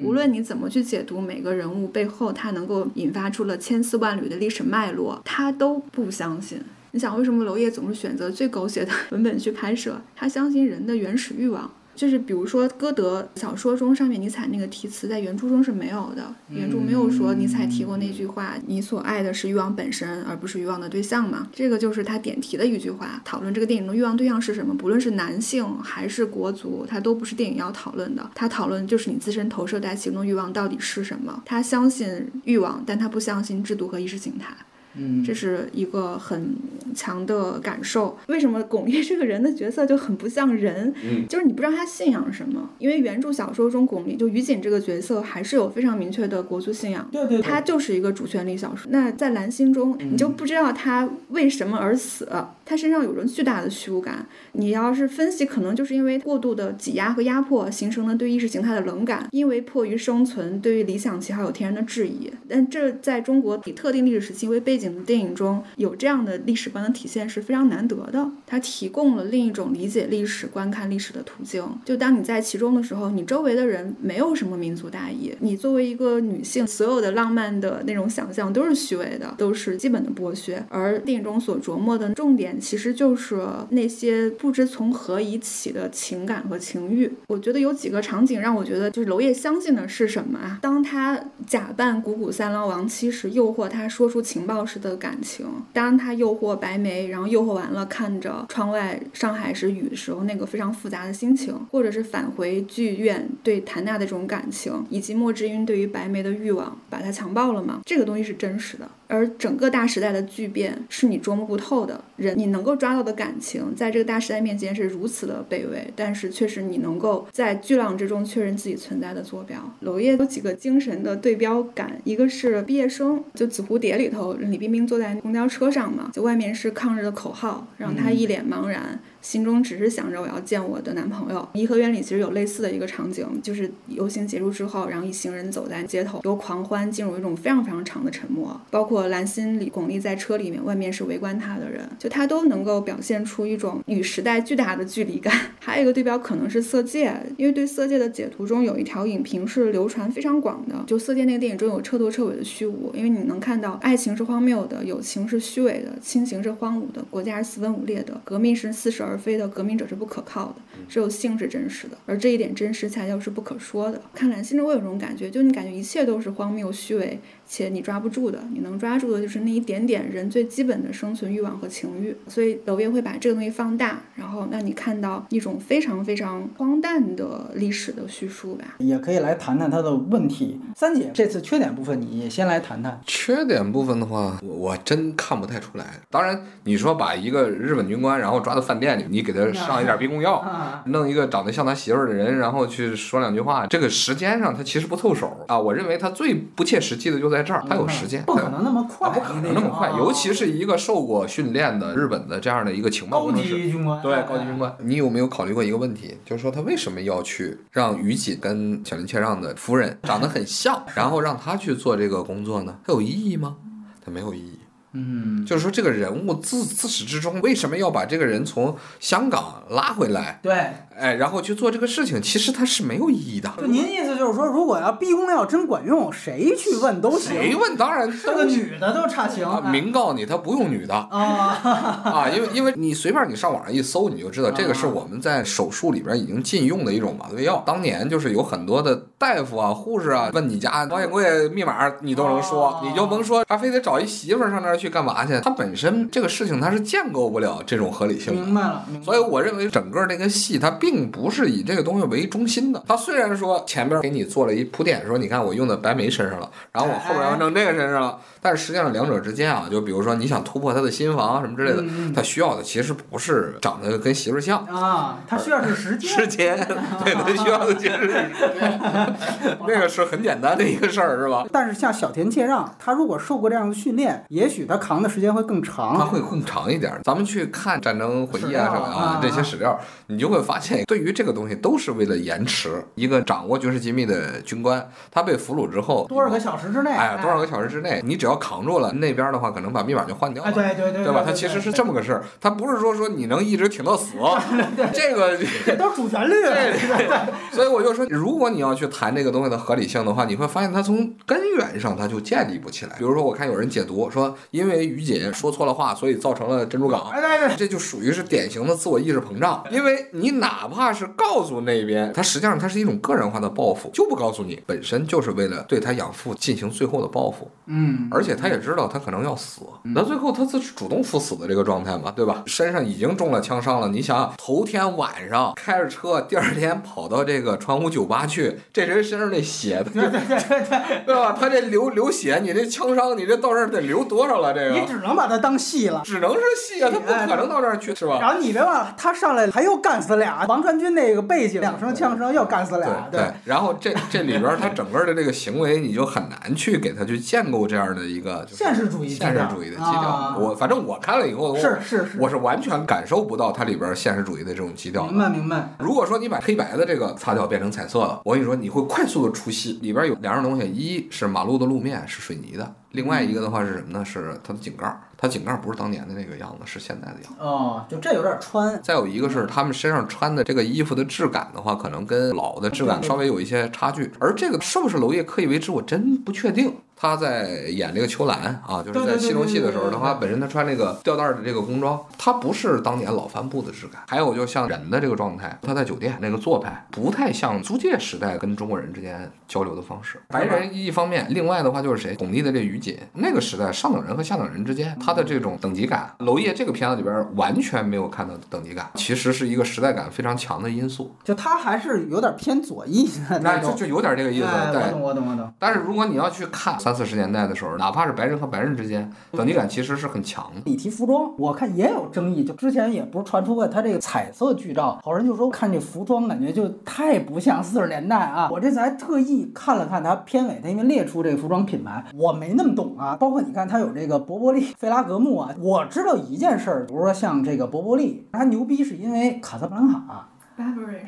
无论你怎么去解读每个人物背后，他能够引发出了千丝万缕的历史脉络，他都不相信。你想，为什么娄烨总是选择最狗血的 文本去拍摄？他相信人的原始欲望。就是比如说，歌德小说中上面尼采那个题词，在原著中是没有的。原著没有说尼采提过那句话：“你所爱的是欲望本身，而不是欲望的对象嘛。”这个就是他点题的一句话。讨论这个电影的欲望对象是什么，不论是男性还是国族，他都不是电影要讨论的。他讨论就是你自身投射在其中欲望到底是什么。他相信欲望，但他不相信制度和意识形态。嗯，这是一个很强的感受。为什么巩俐这个人的角色就很不像人？嗯，就是你不知道他信仰什么。因为原著小说中，巩俐就于锦这个角色还是有非常明确的国族信仰。对对，他就是一个主旋律小说。那在蓝星中，你就不知道他为什么而死。他身上有着巨大的虚无感。你要是分析，可能就是因为过度的挤压和压迫，形成了对意识形态的冷感。因为迫于生存，对于理想旗号有天然的质疑。但这在中国以特定历史时期为背景的电影中有这样的历史观的体现是非常难得的。它提供了另一种理解历史、观看历史的途径。就当你在其中的时候，你周围的人没有什么民族大义。你作为一个女性，所有的浪漫的那种想象都是虚伪的，都是基本的剥削。而电影中所琢磨的重点，其实就是那些不知从何以起的情感和情欲。我觉得有几个场景让我觉得，就是娄烨相信的是什么啊？当他假扮古古三郎亡妻时，诱惑他说出情报时的感情；当他诱惑白眉，然后诱惑完了，看着窗外上海是雨的时候，那个非常复杂的心情；或者是返回剧院对谭娜的这种感情，以及莫之云对于白眉的欲望，把他强暴了吗？这个东西是真实的。而整个大时代的巨变是你琢磨不透的。人你能够抓到的感情，在这个大时代面前是如此的卑微，但是却是你能够在巨浪之中确认自己存在的坐标。娄烨有几个精神的对标感，一个是毕业生，就《紫蝴蝶》里头，李冰冰坐在公交车上嘛，就外面是抗日的口号，让他一脸茫然。心中只是想着我要见我的男朋友。颐和园里其实有类似的一个场景，就是游行结束之后，然后一行人走在街头，由狂欢进入一种非常非常长的沉默。包括蓝心里巩俐在车里面，外面是围观她的人，就她都能够表现出一种与时代巨大的距离感。还有一个对标可能是《色戒》，因为对《色戒》的解读中有一条影评是流传非常广的，就《色戒》那个电影中有彻头彻尾的虚无，因为你能看到爱情是荒谬的，友情是虚伪的，亲情是荒芜的，国家是四分五裂的，革命是似是而非的，革命者是不可靠的，只有性是真实的，而这一点真实恰恰是不可说的。看蓝心中我有这种感觉，就你感觉一切都是荒谬、虚伪。且你抓不住的，你能抓住的就是那一点点人最基本的生存欲望和情欲。所以娄烨会把这个东西放大，然后让你看到一种非常非常荒诞的历史的叙述吧。也可以来谈谈他的问题。三姐，这次缺点部分你也先来谈谈。缺点部分的话，我我真看不太出来。当然，你说把一个日本军官然后抓到饭店里，你给他上一点逼供药，啊，弄一个长得像他媳妇儿的人，然后去说两句话，这个时间上他其实不凑手啊。我认为他最不切实际的就在这儿，他有时间，不可能那么快，啊，不可能那么快，啊尤其是一个受过训练的日本的这样的一个情报高工程师。级军官，对哎高级军官，你有没有考虑过一个问题？就是说他为什么要去让于锦跟小林切让的夫人长得很像，然后让他去做这个工作呢？他有意义吗？他没有意义。嗯，就是说这个人物自自始至终为什么要把这个人从香港拉回来？对，哎，然后去做这个事情，其实它是没有意义的。就您意思就是说，如果要逼宫药真管用，谁去问都行。谁问？当然这个女的都差情。明告你，他不用女的啊，啊，因为因为你随便你上网上一搜，你就知道这个是我们在手术里边已经禁用的一种麻醉药。当年就是有很多的大夫啊、护士啊，问你家保险柜密码，你都能说哦，你就甭说他非得找一媳妇上那儿去干嘛去。他本身这个事情他是建构不了这种合理性的。明白了，白了。所以我认为整个这个戏它并不是以这个东西为中心的。它虽然说前边给你做了一铺垫，说你看我用在白眉身上了，然后我后边要弄这个身上了，但是实际上两者之间啊，就比如说你想突破他的心房啊什么之类的他需要的其实不是长得跟媳妇儿像。啊，他需要是时间。时间，对，他需要的其实是时间，那个是很简单的一个事儿，是吧？但是像小田切让，他如果受过这样的训练，也许他扛的时间会更长它长。会更长一点。咱们去看战争回忆啊什么啊啊这些史料，你就会发现，对于这个东西都是为了延迟。一个掌握军事机密的军官，他被俘虏之后，多少个小时之内？哎，多少个小时之内，你只要扛住了，那边的话可能把密码就换掉哎，了。对对对，对吧？它其实是这么个事儿，它不是说说你能一直挺到死，这个这都是主旋律。对对对，所以我就说，如果你要去谈这个东西的合理性的话，你会发现它从根源上它就建立不起来。比如说，我看有人解读说，因为于锦说错了话，所以造成了珍珠港。哎对对，这就属于是典型的自我意识膨胀，因为你哪怕是告诉那边，他实际上它是一种个人化的报复，就不告诉你，本身就是为了对他养父进行最后的报复，嗯，而且他也知道他可能要死，那最后他自主动赴死的这个状态嘛，对吧？身上已经中了枪伤了，你想想，头天晚上开着车，第二天跑到这个川湖酒吧去，这人身上那血，对对对对对，对吧？他这流流血，你这枪伤，你这到这儿得流多少了？这个你只能把它当戏了。只能是戏啊，他不可能到这儿去，是吧？然后你别忘了，他上来还又干死俩，王传君那个背景，两声枪声又干死俩，对对，然后这这里边儿他整个的这个行为，你就很难去给他去建构这样的一个现实主义现实主义的基调。啊我反正我看了以后，我是是是，我是完全感受不到它里边儿现实主义的这种基调的。明白明白，如果说你把黑白的这个擦掉变成彩色了，我跟你说你会快速的出戏。里边有两样东西，一是马路的路面是水泥的，另外一个的话是什么呢？是它的井盖儿，它井盖儿不是当年的那个样子，是现在的样子。哦，就这有点穿，再有一个是他们身上穿的这个衣服的质感的话，可能跟老的质感稍微有一些差距。而这个是不是娄烨刻意为之，我真不确定。他在演这个秋兰啊，就是在戏中戏的时候的话，本身他穿这个吊带儿的这个工装，他不是当年老帆布的质感。还有就像人的这个状态，他在酒店那个做派，不太像租界时代跟中国人之间交流的方式。白人一方面，另外的话就是谁，巩俐的这于锦，那个时代上等人和下等人之间，他的这种等级感，娄烨这个片子里边完全没有看到等级感，其实是一个时代感非常强的因素。就他还是有点偏左翼的那。就就有点这个意思，对，我。懂我懂我懂。但是如果你要去看三四十年代的时候，哪怕是白人和白人之间，等级感其实是很强的。你提服装，我看也有争议，就之前也不是传出过他这个彩色剧照，好多人就说看这服装感觉就太不像四十年代啊。我这次还特意看了看他片尾，他因为列出这个服装品牌，我没那么懂啊。包括你看他有这个伯伯利、菲拉格慕啊，我知道一件事儿，比如说像这个伯伯利，他牛逼是因为卡萨布兰卡。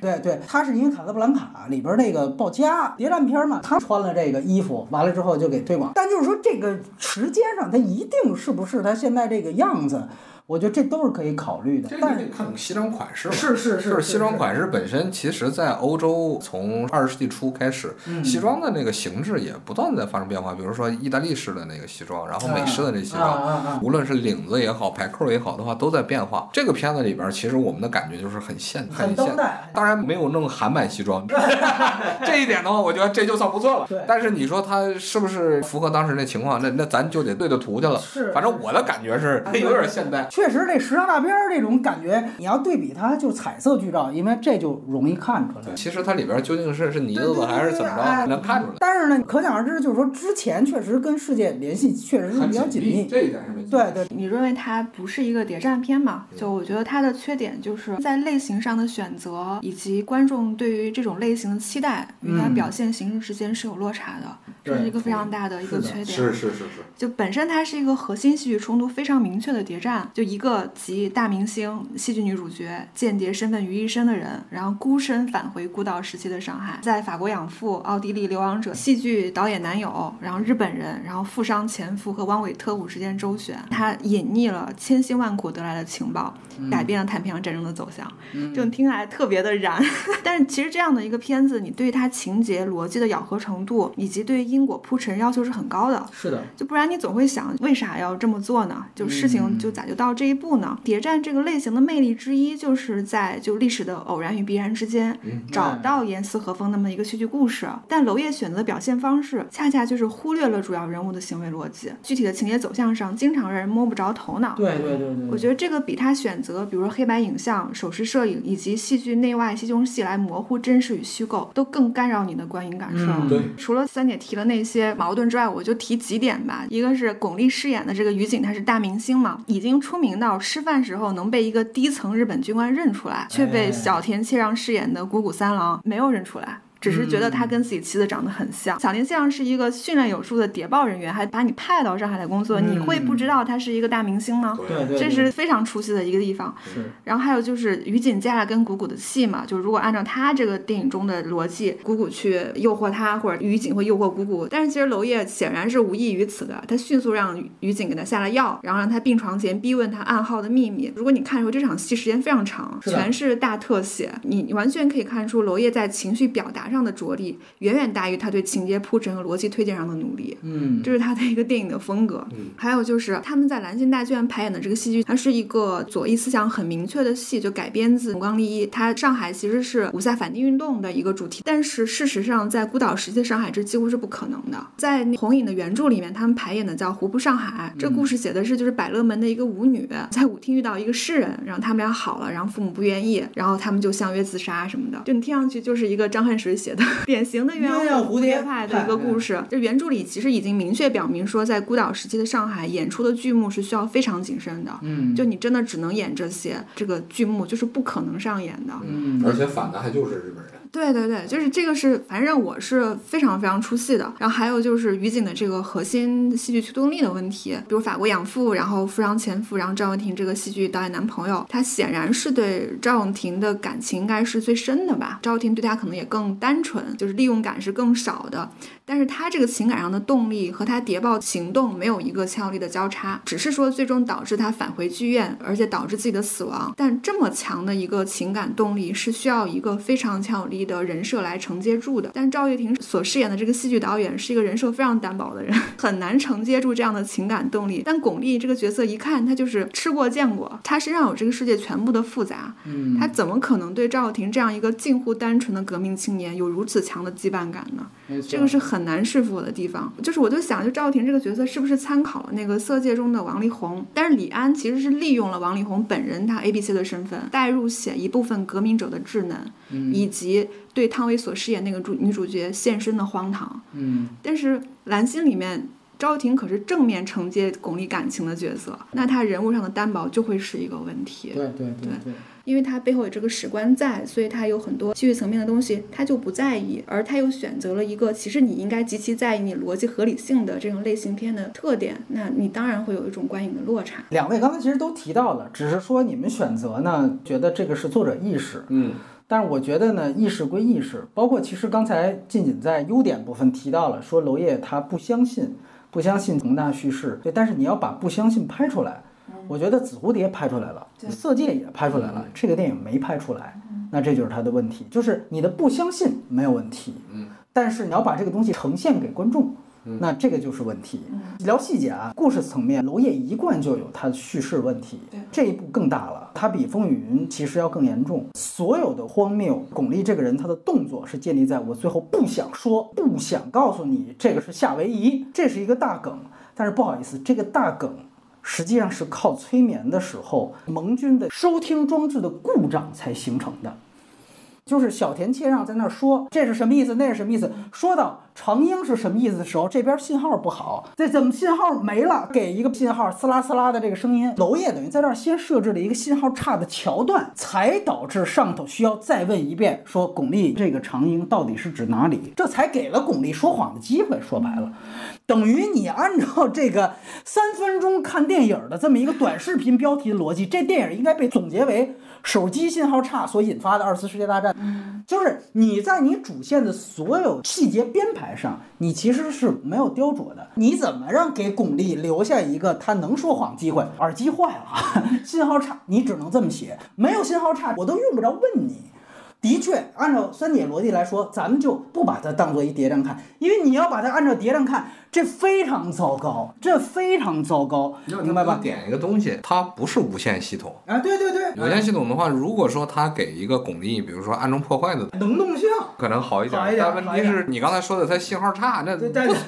对对，他是因为卡萨布兰卡里边那个鲍嘉谍战片嘛，他穿了这个衣服，完了之后就给推广。但就是说这个时间上，他一定是不是他现在这个样子，我觉得这都是可以考虑的。但是看懂西装款式嘛。是是是，就是西装款式本身，其实在欧洲从二十世纪初开始，嗯西装的那个形制也不断的在发生变化。比如说意大利式的那个西装，然后美式的这西啊装，啊啊无论是领子也好，排扣也好的话，都在变化。这个片子里边，其实我们的感觉就是很现代很现代。当然没有弄韩版西装，这一点的话，我觉得这就算不错了对。但是你说它是不是符合当时那情况？那那咱就得对着图去了。是反正我的感觉是 有点现代。确实这时尚大片儿这种感觉，你要对比它就彩色剧照，因为这就容易看出来。其实它里边究竟是是泥子还是怎么哎着，能看出来。但是呢，可想而知，就是说之前确实跟世界联系确实是比较紧密。这一点是没错。对对，你认为它不是一个谍战片嘛？就我觉得它的缺点就是在类型上的选择，以及观众对于这种类型的期待与它嗯表现形式之间是有落差的，这是一个非常大的一个缺点。是是是是，就本身它是一个核心戏剧冲突非常明确的谍战，就一个集大明星、戏剧女主角、间谍身份于一身的人，然后孤身返回孤岛时期的上海，在法国养父、奥地利流亡者、戏剧导演男友，然后日本人，然后富商前夫和汪伪特务之间周旋，他隐匿了千辛万苦得来的情报，改变了太平洋战争的走向。这种听起来特别的燃，但是其实这样的一个片子，你对它情节逻辑的咬合程度，以及对因果铺陈要求是很高的。是的，就不然你总会想，为啥要这么做呢？就事情就咋就到这一步呢？谍战这个类型的魅力之一，就是在就历史的偶然与必然之间，找到严丝合缝那么一个戏剧故事。但娄烨选择的表现方式，恰恰就是忽略了主要人物的行为逻辑，具体的情节走向上，经常让人摸不着头脑。对对对对。我觉得这个比他选择，比如说黑白影像、手势摄影以及戏剧内外戏中戏来模糊真实与虚构，都更干扰你的观影感受。嗯对除了三姐提了那些矛盾之外，我就提几点吧。一个是巩俐饰演的这个于景，她是大明星嘛，已经出名到吃饭时候能被一个低层日本军官认出来，却被小田切让饰演的谷谷三郎没有认出来。只是觉得他跟自己妻子长得很像。小林先生是一个训练有素的谍报人员，还把你派到上海来工作，你会不知道他是一个大明星吗？对对，这是非常出戏的一个地方。是然后还有就是于锦接下来跟谷谷的戏嘛，就如果按照他这个电影中的逻辑，谷谷去诱惑他，或者于锦会诱惑谷谷，但是其实娄烨显然是无异于此的，他迅速让于锦给他下了药，然后让他病床前逼问他暗号的秘密。如果你看出这场戏时间非常长，是全是大特写，你你完全可以看出娄烨在情绪表达上的着力远远大于他对情节铺陈和逻辑推荐上的努力。嗯这是他的一个电影的风格。嗯还有就是他们在兰心大剧院排演的这个戏剧，它是一个左翼思想很明确的戏，就改编自《红光利一》。它上海其实是五卅反帝运动的一个主题，但是事实上在孤岛时期的上海这几乎是不可能的。在那红影的原著里面，他们排演的叫《湖泊上海》，这故事写的是就是百乐门的一个舞女在舞厅遇到一个诗人，然后他们俩好了，然后父母不愿意，然后他们就相约自杀什么的。就你听上去就是一个张恨水写的 典型的鸳鸯蝴蝶派的一个故事。这原著里其实已经明确表明说，在孤岛时期的上海演出的剧目是需要非常谨慎的。嗯就你真的只能演这些，这个剧目就是不可能上演的。嗯而且反的还就是日本人。对对对，就是这个是，反正我是非常非常出戏的。然后还有就是于景的这个核心戏剧驱动力的问题，比如法国养父，然后富商前夫，然后赵又廷这个戏剧导演男朋友，他显然是对赵又廷的感情应该是最深的吧。赵又廷对他可能也更单纯，就是利用感是更少的。但是他这个情感上的动力和他谍报行动没有一个强有力的交叉，只是说最终导致他返回剧院，而且导致自己的死亡。但这么强的一个情感动力是需要一个非常强有力的人设来承接住的。但赵又廷所饰演的这个戏剧导演是一个人设非常单薄的人，很难承接住这样的情感动力。但巩俐这个角色一看他就是吃过见过，他身上有这个世界全部的复杂，嗯他怎么可能对赵又廷这样一个近乎单纯的革命青年有如此强的羁绊感呢？没错这个是很难说服我的地方。就是我就想，就赵又廷这个角色是不是参考了那个《色戒》中的王力宏？但是李安其实是利用了王力宏本人他 A B C 的身份，带入写一部分革命者的稚嫩，以及对汤唯所饰演那个主女主角现身的荒唐。嗯但是蓝心里面。赵又廷可是正面承接巩俐感情的角色，那他人物上的单薄就会是一个问题。对对对对，因为他背后有这个史观在，所以他有很多戏剧层面的东西他就不在意，而他又选择了一个其实你应该极其在意你逻辑合理性的这种类型片的特点，那你当然会有一种观影的落差。两位刚才其实都提到了，只是说你们选择呢，觉得这个是作者意识。嗯，但是我觉得呢，意识归意识，包括其实刚才静静在优点部分提到了，说娄烨他不相信，不相信宏大叙事，对，但是你要把不相信拍出来。我觉得紫蝴蝶拍出来了，色戒也拍出来了，这个电影没拍出来，那这就是他的问题，就是你的不相信没有问题，嗯，但是你要把这个东西呈现给观众。那这个就是问题。聊细节啊，故事层面，娄烨一贯就有他的叙事问题。这一步更大了，他比《风雨云》其实要更严重。所有的荒谬，巩俐这个人，他的动作是建立在我最后不想说、不想告诉你这个是夏威夷，这是一个大梗。但是不好意思，这个大梗实际上是靠催眠的时候，盟军的收听装置的故障才形成的。就是小田切让在那儿说这是什么意思，那是什么意思。说到长鹰是什么意思的时候，这边信号不好，这怎么信号没了？给一个信号，呲啦呲啦的这个声音。娄烨等于在这儿先设置了一个信号差的桥段，才导致上头需要再问一遍，说巩俐这个长鹰到底是指哪里？这才给了巩俐说谎的机会。说白了，等于你按照这个 三分钟看电影的这么一个短视频标题的逻辑，这电影应该被总结为。手机信号差所引发的二次世界大战，就是你在你主线的所有细节编排台上，你其实是没有雕琢的。你怎么让给巩俐留下一个他能说谎机会？耳机坏了，信号差，你只能这么写。没有信号差，我都用不着问你。的确，按照三姐逻辑来说，咱们就不把它当做一谍战看，因为你要把它按照谍战看。这非常糟糕，这非常糟糕，明白吧？点一个东西，它不是无线系统啊，对对对，有线系统的话，如果说它给一个巩俐，比如说暗中破坏的能动性，可能好一点。好一点。但问题是你刚才说的，它信号差，那不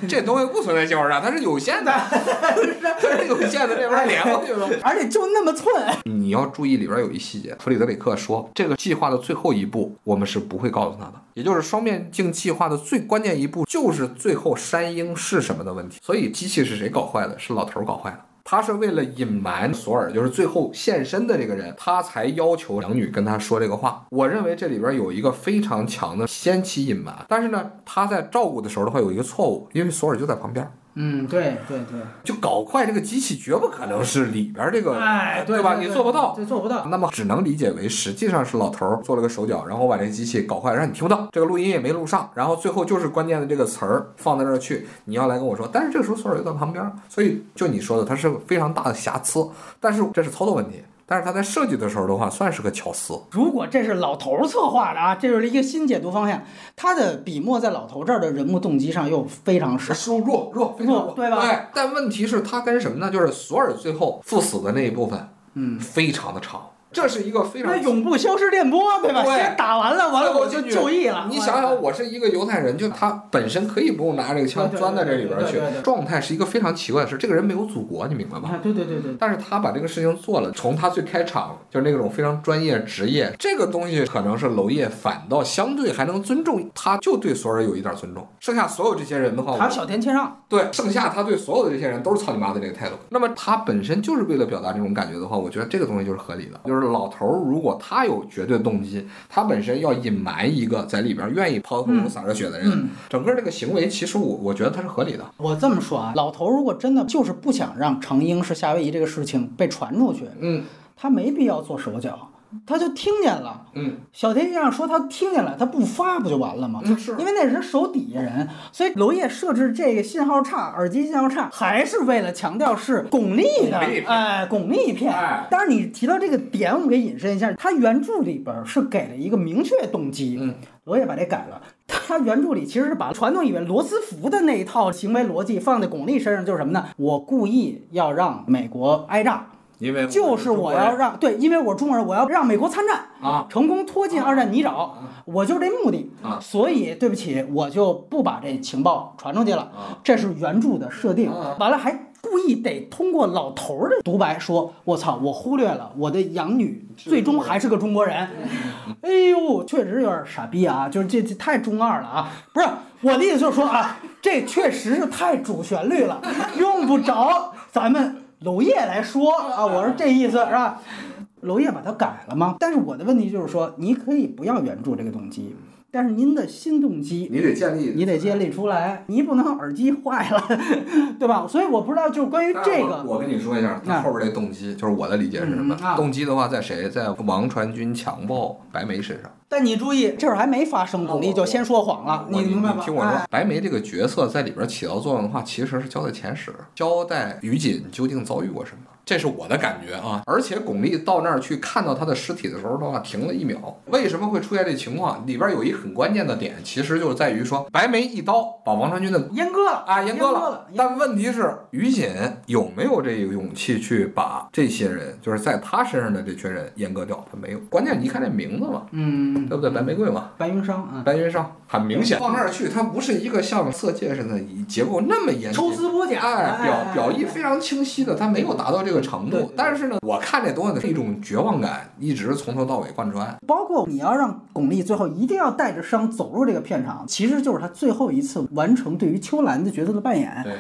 这东西不存在信号差，它是有线的，它是有线的，这边连过去了，而且就那么寸。你要注意里边有一细节，弗里德里克说，这个计划的最后一步，我们是不会告诉他的，也就是双面镜计划的最关键一步，就是最后山鹰是什么什么的问题，所以。机器是谁搞坏的？是老头搞坏的。他是为了隐瞒索尔，就是最后现身的这个人，他才要求养女跟他说这个话。我认为这里边有一个非常强的先期隐瞒，但是呢，他在照顾的时候的话有一个错误，因为索尔就在旁边。嗯，对对对，就搞坏这个机器，绝不可能是里边这个，哎，对吧？你做不到，这做不到。那么只能理解为，实际上是老头做了个手脚，然后把这机器搞坏，让你听不到，这个录音也没录上，然后最后就是关键的这个词儿放在这儿去，你要来跟我说。但是这个时候索尔又在旁边，所以就你说的，它是非常大的瑕疵，但是这是操作问题。但是他在设计的时候的话，算是个巧思。如果这是老头策划的啊，这就是一个新解读方向。他的笔墨在老头这儿的人物动机上又非常少，弱弱非常弱，对吧？对。但问题是，他跟什么呢？就是索尔最后赴死的那一部分，嗯，非常的长。这是一个非常那永不消失电波，对吧？对，先打完了，完了我就就义了。你想想，我是一个犹太人，就他本身可以不用拿这个枪钻在这里边去，状态是一个非常奇怪的事。这个人没有祖国，你明白吗？对对对对。但是他把这个事情做了，从他最开场就是那种非常专业职业，这个东西可能是娄烨反倒相对还能尊重，他就对所有人有一点尊重。剩下所有这些人的话，他小田切让。对，剩下他对所有的这些人都是操你妈的这个态度。那么他本身就是为了表达这种感觉的话，我觉得这个东西就是合理的。就是老头如果。如果他有绝对动机，他本身要隐瞒一个在里边愿意抛头颅洒热血的人，整个这个行为，其实我我觉得他是合理的。我这么说啊，老头如果真的就是不想让程英是夏威夷这个事情被传出去，嗯，他没必要做手脚。他就听见了，嗯，小田先生说他听见了，他不发不就完了吗？嗯，是因为那是他手底下人，所以娄烨设置这个信号差，耳机信号差，还是为了强调是巩俐的，哎，巩俐片。当然你提到这个点，我们可以引申一下，他原著里边是给了一个明确动机，嗯，娄烨把这改了，他原著里其实是把传统以为罗斯福的那一套行为逻辑放在巩俐身上，就是什么呢？我故意要让美国挨炸。因为就是我要让对，因为我中国人，我要让美国参战啊，成功拖进二战泥沼，我就这目的啊，所以对不起，我就不把这情报传出去了，这是原著的设定。完了还故意得通过老头儿的独白说，我操，我忽略了我的养女最终还是个中国人。哎呦，确实有点傻逼啊，就是这这太中二了啊！不是我的意思就是说啊，这确实是太主旋律了，用不着咱们。娄烨来说啊，我是这意思是吧？娄烨把它改了吗？但是我的问题就是说，你可以不要原著这个动机，但是您的新动机你得建立，你得建立出来，你不能耳机坏了，对吧？所以我不知道，就是关于这个，我跟你说一下，他后边这动机，就是我的理解是什么？动机的话，在谁？在王传君强暴白梅身上。但你注意，这儿还没发生，巩俐就先说谎了。你明白吗？听我说，白眉这个角色在里边起到作用的话，其实是交代前史，交代于锦究竟遭遇过什么。这是我的感觉啊。而且巩俐到那儿去看到他的尸体的时候的话，停了一秒。为什么会出现这情况？里边有一很关键的点，其实就是在于说，白眉一刀把王传君的阉割了啊阉割了了。但问题是，于锦有没有这个勇气去把这些人，就是在他身上的这群人阉割掉？他没有。关键你一看这名字嘛，嗯，对不对？白玫瑰嘛，白云商啊，白云上很明显。放那儿去，它不是一个像色戒似的以结构那么严谨，抽丝剥茧，哎，表表意非常清晰的，它没有达到这个程度。但是呢，我看这东西是一种绝望感，一直从头到尾贯穿。包括你要让巩俐最后一定要带着伤走入这个片场，其实就是她最后一次完成对于秋兰的角色的扮演。对，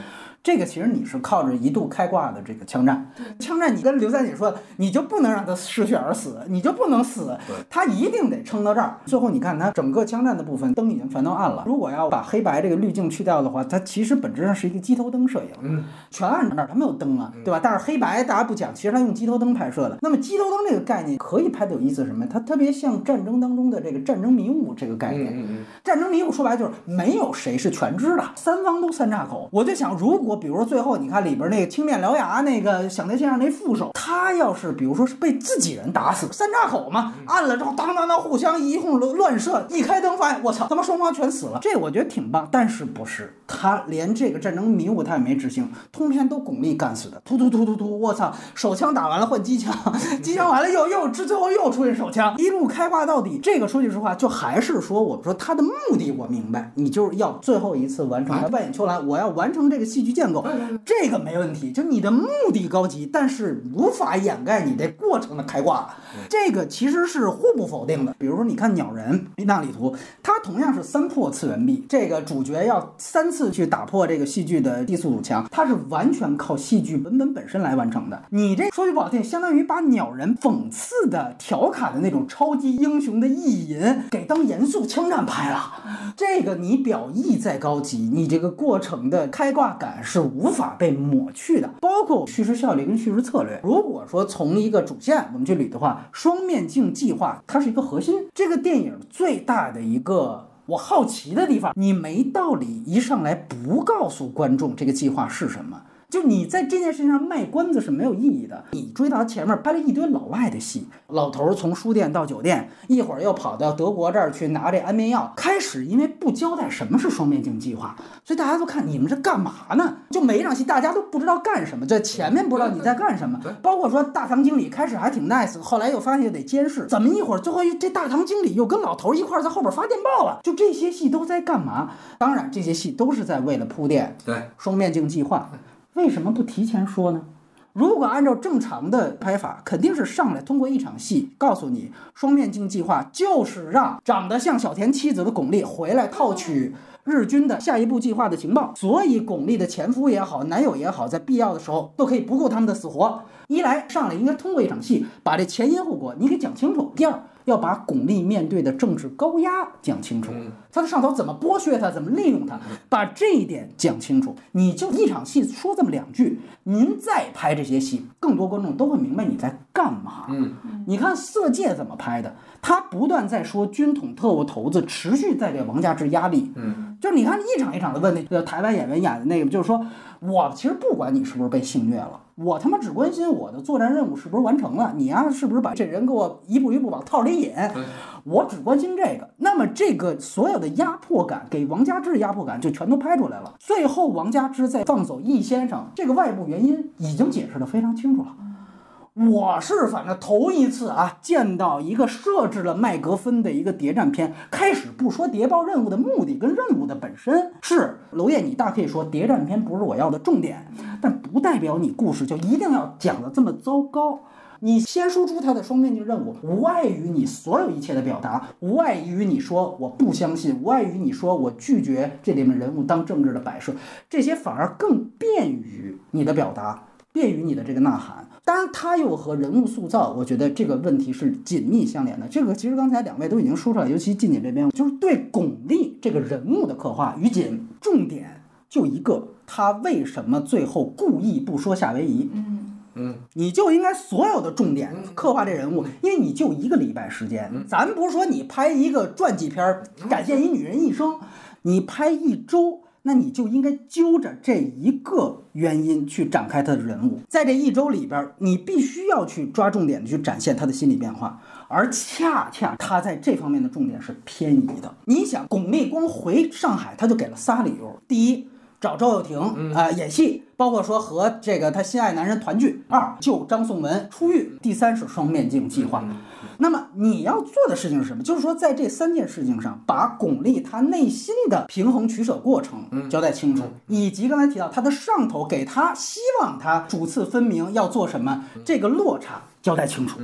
这个其实你是靠着一度开挂的这个枪战，枪战你跟刘三姐说，你就不能让他失血而死，你就不能死，他一定得撑到这儿。最后你看他整个枪战的部分灯已经全都暗了，如果要把黑白这个滤镜去掉的话，它其实本质上是一个机头灯摄影。嗯，全暗着那儿，它没有灯啊，对吧？但是黑白大家不讲，其实它用机头灯拍摄的。那么机头灯这个概念可以拍的有意思是什么？它特别像战争当中的这个战争迷雾这个概念。嗯嗯战争迷雾说白就是没有谁是全知的，三方都三岔口。我就想，如果比如说最后你看里边那个青面獠牙那个响在线上那副手，他要是比如说是被自己人打死，三岔口嘛，按了之后当当当互相一通乱射，一开灯发现我操他妈双方全死了，这我觉得挺棒。但是不是他连这个战争迷雾他也没执行，通篇都巩俐干死的，突突突突突，我操，手枪打完了换机枪，机枪完了又又之最后又出现手枪，一路开挂到底。这个说句实话，就还是说我们说他的目的我明白，你就是要最后一次完成他扮演秋兰，我要完成这个戏剧建构，这个没问题，就你的目的高级，但是无法掩盖你这过程的开挂，这个其实是互不否定的。比如说，你看鸟人那里图，它同样是三破次元壁，这个主角要三次去打破这个戏剧的低速堵墙，它是完全靠戏剧文本本身来完成的。你这说句不好听，相当于把鸟人讽刺的、调侃的那种超级英雄的意淫给当严肃枪战拍了。这个你表意再高级，你这个过程的开挂感是无法被抹去的，包括叙事效率跟叙事策略。如果说从一个主线我们去捋的话，双面镜计划它是一个核心。这个电影最大的一个。我好奇的地方，你没道理一上来不告诉观众这个计划是什么。就你在这件事情上卖关子是没有意义的。你追到前面拍了一堆老外的戏，老头儿从书店到酒店，一会儿又跑到德国这儿去拿这安眠药。开始因为不交代什么是双面镜计划，所以大家都看你们这干嘛呢？就每一场戏大家都不知道干什么，在前面不知道你在干什么。包括说大堂经理开始还挺 nice，后来又发现得监视，怎么一会儿最后这大堂经理又跟老头儿一块儿在后边发电报了？就这些戏都在干嘛？当然这些戏都是在为了铺垫对，双面镜计划。为什么不提前说呢？如果按照正常的拍法，肯定是上来通过一场戏告诉你，双面镜计划就是让长得像小田妻子的巩俐回来套取日军的下一步计划的情报。所以巩俐的前夫也好，男友也好，在必要的时候都可以不顾他们的死活。一来上来应该通过一场戏把这前因后果你给讲清楚；第二，要把巩俐面对的政治高压讲清楚。他的上头怎么剥削他，怎么利用他，把这一点讲清楚。你就一场戏说这么两句，您再拍这些戏，更多观众都会明白你在干嘛。嗯，你看《色戒》怎么拍的？他不断在说军统特务头子持续在给王家之压力。嗯，就是你看一场一场的问那个台湾演员演的那个，就是说我其实不管你是不是被性虐了，我他妈只关心我的作战任务是不是完成了，你呀、是不是把这人给我一步一步往套里引。我只关心这个，那么这个所有的压迫感，给王家之的压迫感就全都拍出来了。最后，王家之在放走易先生这个外部原因已经解释的非常清楚了。我是反正头一次啊，见到一个设置了麦格芬的一个谍战片。开始不说谍报任务的目的跟任务的本身是娄烨，你大可以说谍战片不是我要的重点，但不代表你故事就一定要讲的这么糟糕。你先输出他的双面镜任务，无碍于你所有一切的表达，无碍于你说我不相信，无碍于你说我拒绝这里面人物当政治的摆设，这些反而更便于你的表达，便于你的这个呐喊。当然，它又和人物塑造，我觉得这个问题是紧密相连的。这个其实刚才两位都已经说出来，尤其近景这边，就是对巩俐这个人物的刻画。于锦重点就一个，他为什么最后故意不说夏威夷？嗯嗯，你就应该所有的重点刻画这人物，因为你就一个礼拜时间，咱不是说你拍一个传记片儿，展现一女人一生，你拍一周。那你就应该揪着这一个原因去展开他的人物，在这一周里边，你必须要去抓重点的去展现他的心理变化，而恰恰他在这方面的重点是偏移的。你想，巩俐光回上海，他就给了仨理由：第一，找赵又廷啊、演戏，包括说和这个他心爱男人团聚；二，救张颂文出狱；第三是双面镜计划。那么你要做的事情是什么？就是说，在这三件事情上，把巩俐她内心的平衡取舍过程交代清楚，以及刚才提到她的上头给她希望她主次分明要做什么，这个落差交代清楚。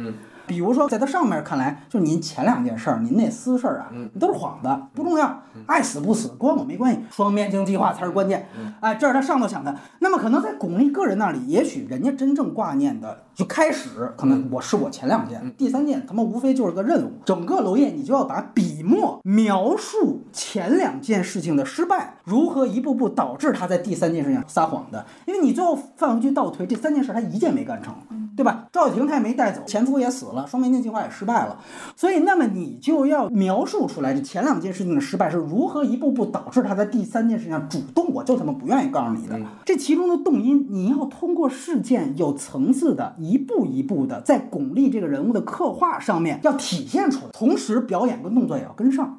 比如说，在他上面看来，就是您前两件事儿，您那私事儿啊，都是幌子，不重要，爱死不死，关我没关系。双面镜计划才是关键，哎，这是他上头想的。那么可能在巩俐个人那里，也许人家真正挂念的，就开始可能我是我前两件，第三件他妈无非就是个任务。整个娄烨，你就要把笔墨描述前两件事情的失败，如何一步步导致他在第三件事情上撒谎的，因为你最后翻回去倒推，这三件事他一件没干成。对吧？赵又廷他也没带走，前夫也死了，双面镜计划也失败了，所以那么你就要描述出来这前两件事情的失败是如何一步步导致他在第三件事情上主动，我就他妈不愿意告诉你的。这其中的动因，你要通过事件有层次的，一步一步的在巩俐这个人物的刻画上面要体现出来，同时表演跟动作也要跟上。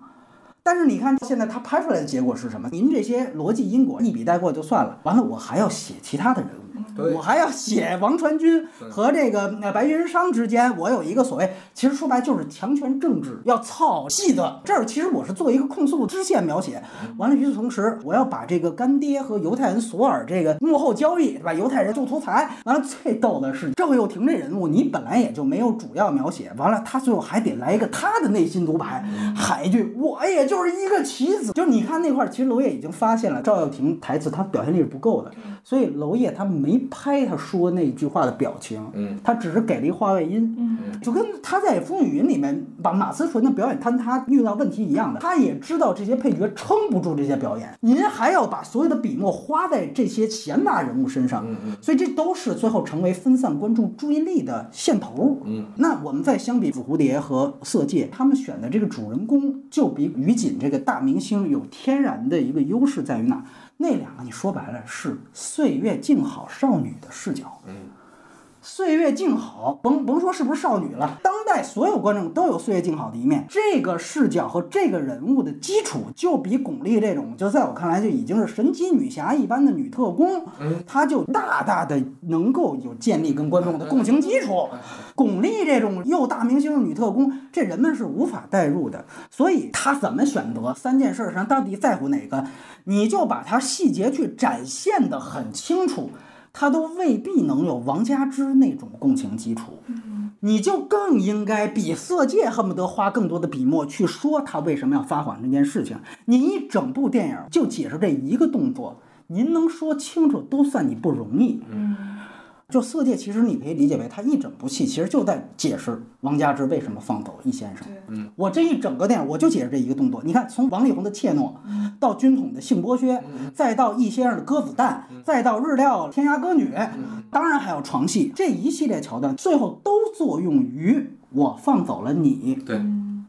但是你看，现在他拍出来的结果是什么？您这些逻辑因果一笔带过就算了，完了我还要写其他的人物，我还要写王传君和这个呃白云商之间，我有一个所谓，其实说白就是强权政治要操戏的。这儿其实我是做一个控诉支线描写，完了与此同时，我要把这个干爹和犹太人索尔这个幕后交易，对吧？犹太人助图财，完了最逗的是赵又廷这人物，你本来也就没有主要描写，完了他最后还得来一个他的内心独白，喊一句我也就是一个棋子。就是你看那块儿，其实娄烨已经发现了赵又廷台词他表现力是不够的，所以娄烨他没拍他说那句话的表情，嗯，他只是给了一话外音，嗯，就跟他在《风雨云》里面把马思纯的表演坍塌遇到问题一样的，他也知道这些配角撑不住这些表演，您还要把所有的笔墨花在这些闲杂人物身上，所以这都是最后成为分散观众注意力的线头。嗯，那我们再相比《紫蝴蝶》和《色戒》，他们选的这个主人公就比于锦这个大明星有天然的一个优势在于哪？那两个你说白了是岁月静好少女的视角。嗯。岁月静好，甭甭说是不是少女了，当代所有观众都有岁月静好的一面。这个视角和这个人物的基础，就比巩俐这种，就在我看来就已经是神奇女侠一般的女特工，她就大大的能够有建立跟观众的共情基础。巩俐这种又大明星的女特工，这人们是无法代入的。所以她怎么选择三件事上到底在乎哪个，你就把她细节去展现的很清楚。他都未必能有王佳芝那种共情基础，你就更应该比《色戒》恨不得花更多的笔墨去说他为什么要撒谎这件事情。你一整部电影就解释这一个动作，您能说清楚都算你不容易。嗯，就《色戒》，其实你可以理解为它一整部戏其实就在解释王佳芝为什么放走易先生。嗯，我这一整个电影我就解释这一个动作。你看，从王力宏的怯懦，到军统的性剥削，再到易先生的鸽子蛋，再到日料天涯歌女，当然还有床戏，这一系列桥段，最后都作用于我放走了你对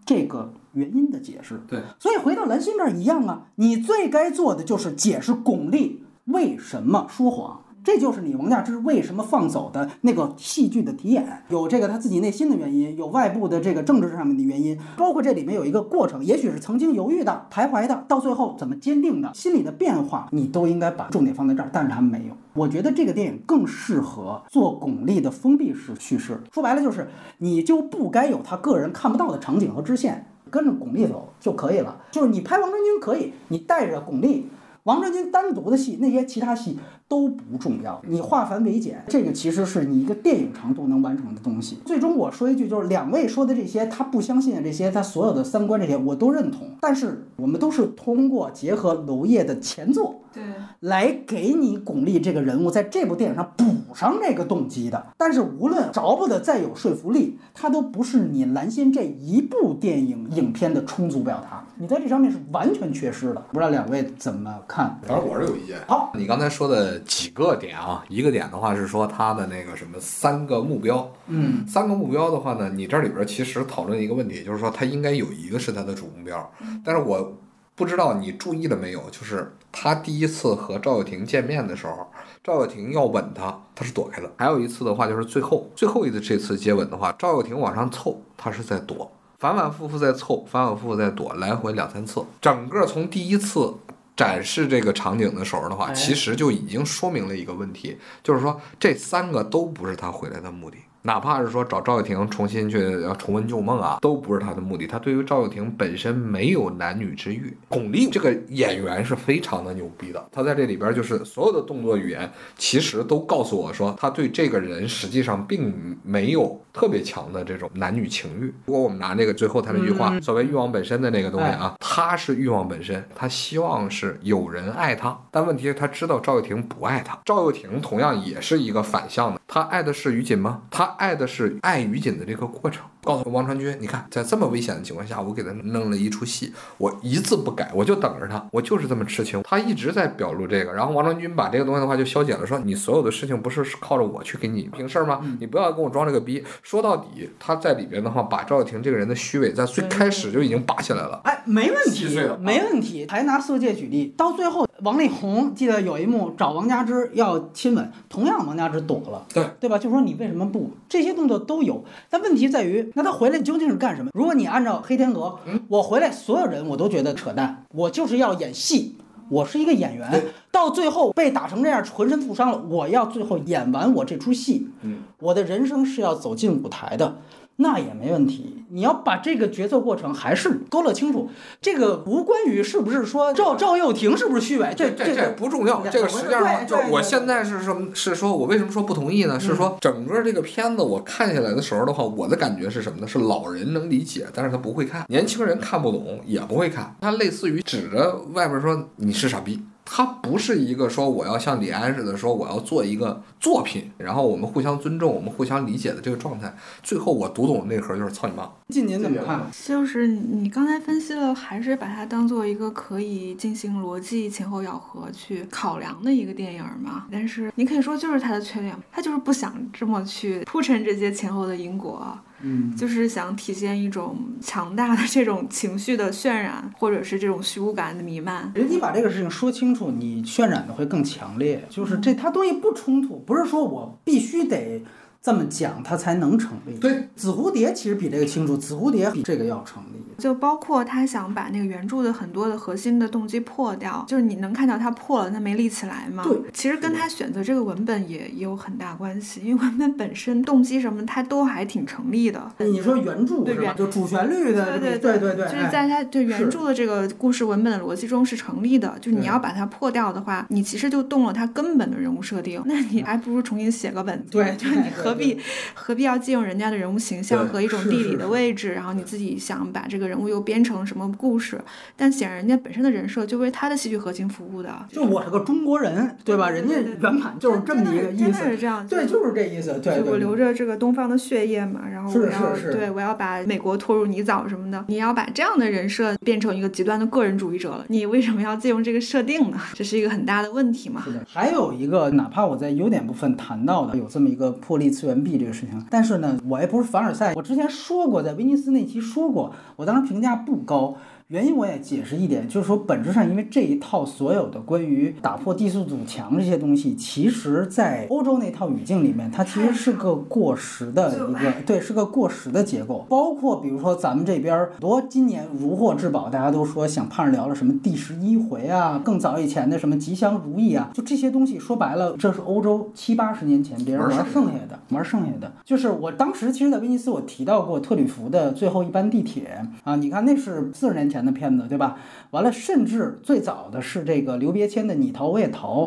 这个原因的解释。对，所以回到蓝心这儿一样啊，你最该做的就是解释巩俐为什么说谎。这就是你王佳芝为什么放走的那个戏剧的题眼，有这个他自己内心的原因，有外部的这个政治上面的原因，包括这里面有一个过程，也许是曾经犹豫的、徘徊的，到最后怎么坚定的，心理的变化，你都应该把重点放在这儿，但是他们没有。我觉得这个电影更适合做巩俐的封闭式叙事，说白了就是你就不该有他个人看不到的场景和支线，跟着巩俐走就可以了。就是你拍王传君可以，你带着巩俐。王传君单独的戏，那些其他戏都不重要。你化繁为简，这个其实是你一个电影长度能完成的东西。最终我说一句，就是两位说的这些，他不相信的这些，他所有的三观这些，我都认同。但是我们都是通过结合娄烨的前作，对，来给你巩俐这个人物在这部电影上补上这个动机的。但是无论着不得再有说服力，它都不是你蓝心这一部电影影片的充足表达。你在这上面是完全缺失的。不知道两位怎么看？反正我是有意见。好，你刚才说的几个点啊，一个点的话是说他的那个什么三个目标，嗯三个目标的话呢，你这里边其实讨论一个问题，就是说他应该有一个是他的主目标，但是我不知道你注意了没有？就是他第一次和赵又廷见面的时候，赵又廷要吻他，他是躲开的。还有一次的话，就是最后最后一次这次接吻的话，赵又廷往上凑，他是在躲，反反复复在凑，反反复复在躲，来回两三次。整个从第一次展示这个场景的时候的话，哎其实就已经说明了一个问题，就是说这三个都不是他回来的目的。哪怕是说找赵又廷重新去重温旧梦啊，都不是他的目的。他对于赵又廷本身没有男女之欲。巩俐这个演员是非常的牛逼的，他在这里边就是所有的动作语言，其实都告诉我说，他对这个人实际上并没有特别强的这种男女情欲。如果我们拿那个最后他那句话，所谓欲望本身的那个东西啊，他是欲望本身，他希望是有人爱他，但问题是他知道赵又廷不爱他。赵又廷同样也是一个反向的，他爱的是于锦吗？他爱的是爱于锦的这个过程。告诉王传君，你看，在这么危险的情况下，我给他弄了一出戏，我一字不改，我就等着他，我就是这么痴情。他一直在表露这个，然后王传君把这个东西的话就消解了，说你所有的事情不是靠着我去给你平事儿吗？你不要跟我装这个逼。说到底，他在里边的话，把赵又廷这个人的虚伪在最开始就已经拔下来了。哎，没问题没问题。还拿色戒举例，到最后，王力宏记得有一幕找王佳芝要亲吻，同样王佳芝躲了，对对吧？就说你为什么不？这些动作都有，但问题在于，那他回来究竟是干什么？如果你按照黑天鹅，我回来所有人我都觉得扯淡，我就是要演戏。我是一个演员，到最后被打成这样，浑身负伤了。我要最后演完我这出戏，嗯，我的人生是要走进舞台的，那也没问题。你要把这个决策过程还是勾勒清楚，这个无关于是不是说赵赵又廷是不是虚伪，这这这不重要，这个实际上对就是我现在是什么？是说我为什么说不同意呢？是说整个这个片子我看下来的时候的话，我的感觉是什么呢？是老人能理解，但是他不会看；年轻人看不懂，也不会看。他类似于指着外边说你是傻逼。他不是一个说我要像李安似的说我要做一个作品，然后我们互相尊重，我们互相理解的这个状态。最后我读懂的内核就是操你妈！晋您怎么看？就是你刚才分析了，还是把它当做一个可以进行逻辑前后咬合去考量的一个电影嘛？但是你可以说就是它的缺点，它就是不想这么去铺陈这些前后的因果，嗯，就是想体现一种强大的这种情绪的渲染，或者是这种虚无感的弥漫。人你把这个事情说清楚，你渲染的会更强烈。就是这它东西不冲突，不是说我必须得这么讲它才能成立。对，紫蝴蝶其实比这个清楚，紫蝴蝶比这个要成立。就包括他想把那个原著的很多的核心的动机破掉，就是你能看到他破了，他没立起来嘛。对，其实跟他选择这个文本也也有很大关系，因为文本本身动机什么，他都还挺成立的。你说原著是吧？对就主旋律的，对对对对，就是哎在他对原著的这个故事文本的逻辑中是成立的。就是你要把它破掉的话，你其实就动了它根本的人物设定，那你还不如重新写个本子。对就是你何必何必要借用人家的人物形象和一种地理的位置，然后你自己想把这个人物又编成什么故事？但显然人家本身的人设就为他的戏剧核心服务的。就我是个中国人，对吧？人家原版就是这么一个意思。是这样。对，就是这意思。对我留着这个东方的血液嘛，然后我要对我要把美国拖入泥沼什么的，你要把这样的人设变成一个极端的个人主义者了，你为什么要借用这个设定呢？这是一个很大的问题嘛。是的，还有一个，哪怕我在优点部分谈到的有这么一个破例次元币这个事情，但是呢，我也不是凡尔赛。我之前说过，在威尼斯那期说过，我当时评价不高。原因我也解释一点，就是说本质上，因为这一套所有的关于打破地速阻墙这些东西，其实在欧洲那套语境里面，它其实是个过时的 一个，对，是个过时的结构。包括比如说咱们这边儿很多今年如获至宝，大家都说想盼着聊了什么第十一回啊，更早以前的什么吉祥如意啊，就这些东西，说白了，这是欧洲七八十年前别人玩剩下的，玩剩下的。就是我当时其实，在威尼斯我提到过特吕弗的最后一班地铁啊，你看那是四十年前的片子，对吧？完了，甚至最早的是这个刘别谦的《你逃我也逃》，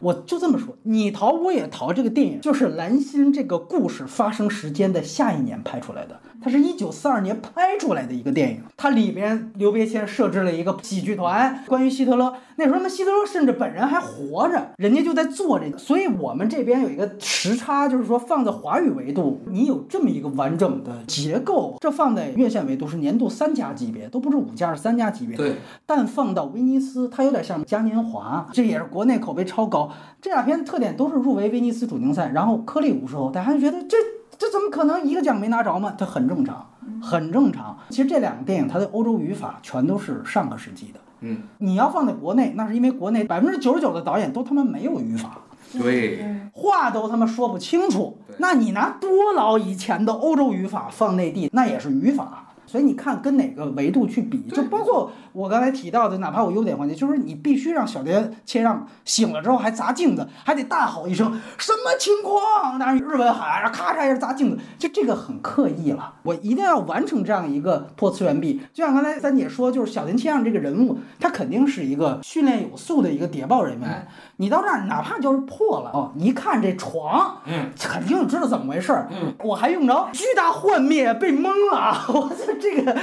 我就这么说，《你逃我也逃》这个电影就是蓝心这个故事发生时间的下一年拍出来的，它是一九四二年拍出来的一个电影，它里边刘别谦设置了一个喜剧团，关于希特勒，那时候呢希特勒甚至本人还活着，人家就在做这个，所以我们这边有一个时差，就是说放在华语维度，你有这么一个完整的结构，这放在院线维度是年度三家级别，都不是五家，是三家级别。对，但放到威尼斯，它有点像嘉年华，这也是国内口碑超高。这俩片特点都是入围威尼斯主竞赛，然后颗粒无收，大家就觉得这这怎么可能一个奖没拿着嘛？这很正常，很正常。其实这两个电影它的欧洲语法全都是上个世纪的。嗯，你要放在国内，那是因为国内百分之九十九的导演都他妈没有语法。对，话都他妈说不清楚，那你拿多老以前的欧洲语法放内地，那也是语法。所以你看跟哪个维度去比，就包括我刚才提到的，哪怕我优点环节，就是你必须让小蝶切让醒了之后还砸镜子，还得大吼一声什么情况？那日文喊，然后咔嚓一下砸镜子，就这个很刻意了。我一定要完成这样一个破次元壁。就像刚才三姐说，就是小田切让这个人物，他肯定是一个训练有素的一个谍报人员。你到这儿，哪怕就是破了哦，你一看这床，嗯，肯定知道怎么回事儿。嗯，我还用着巨大幻灭，被蒙了。我操，这个，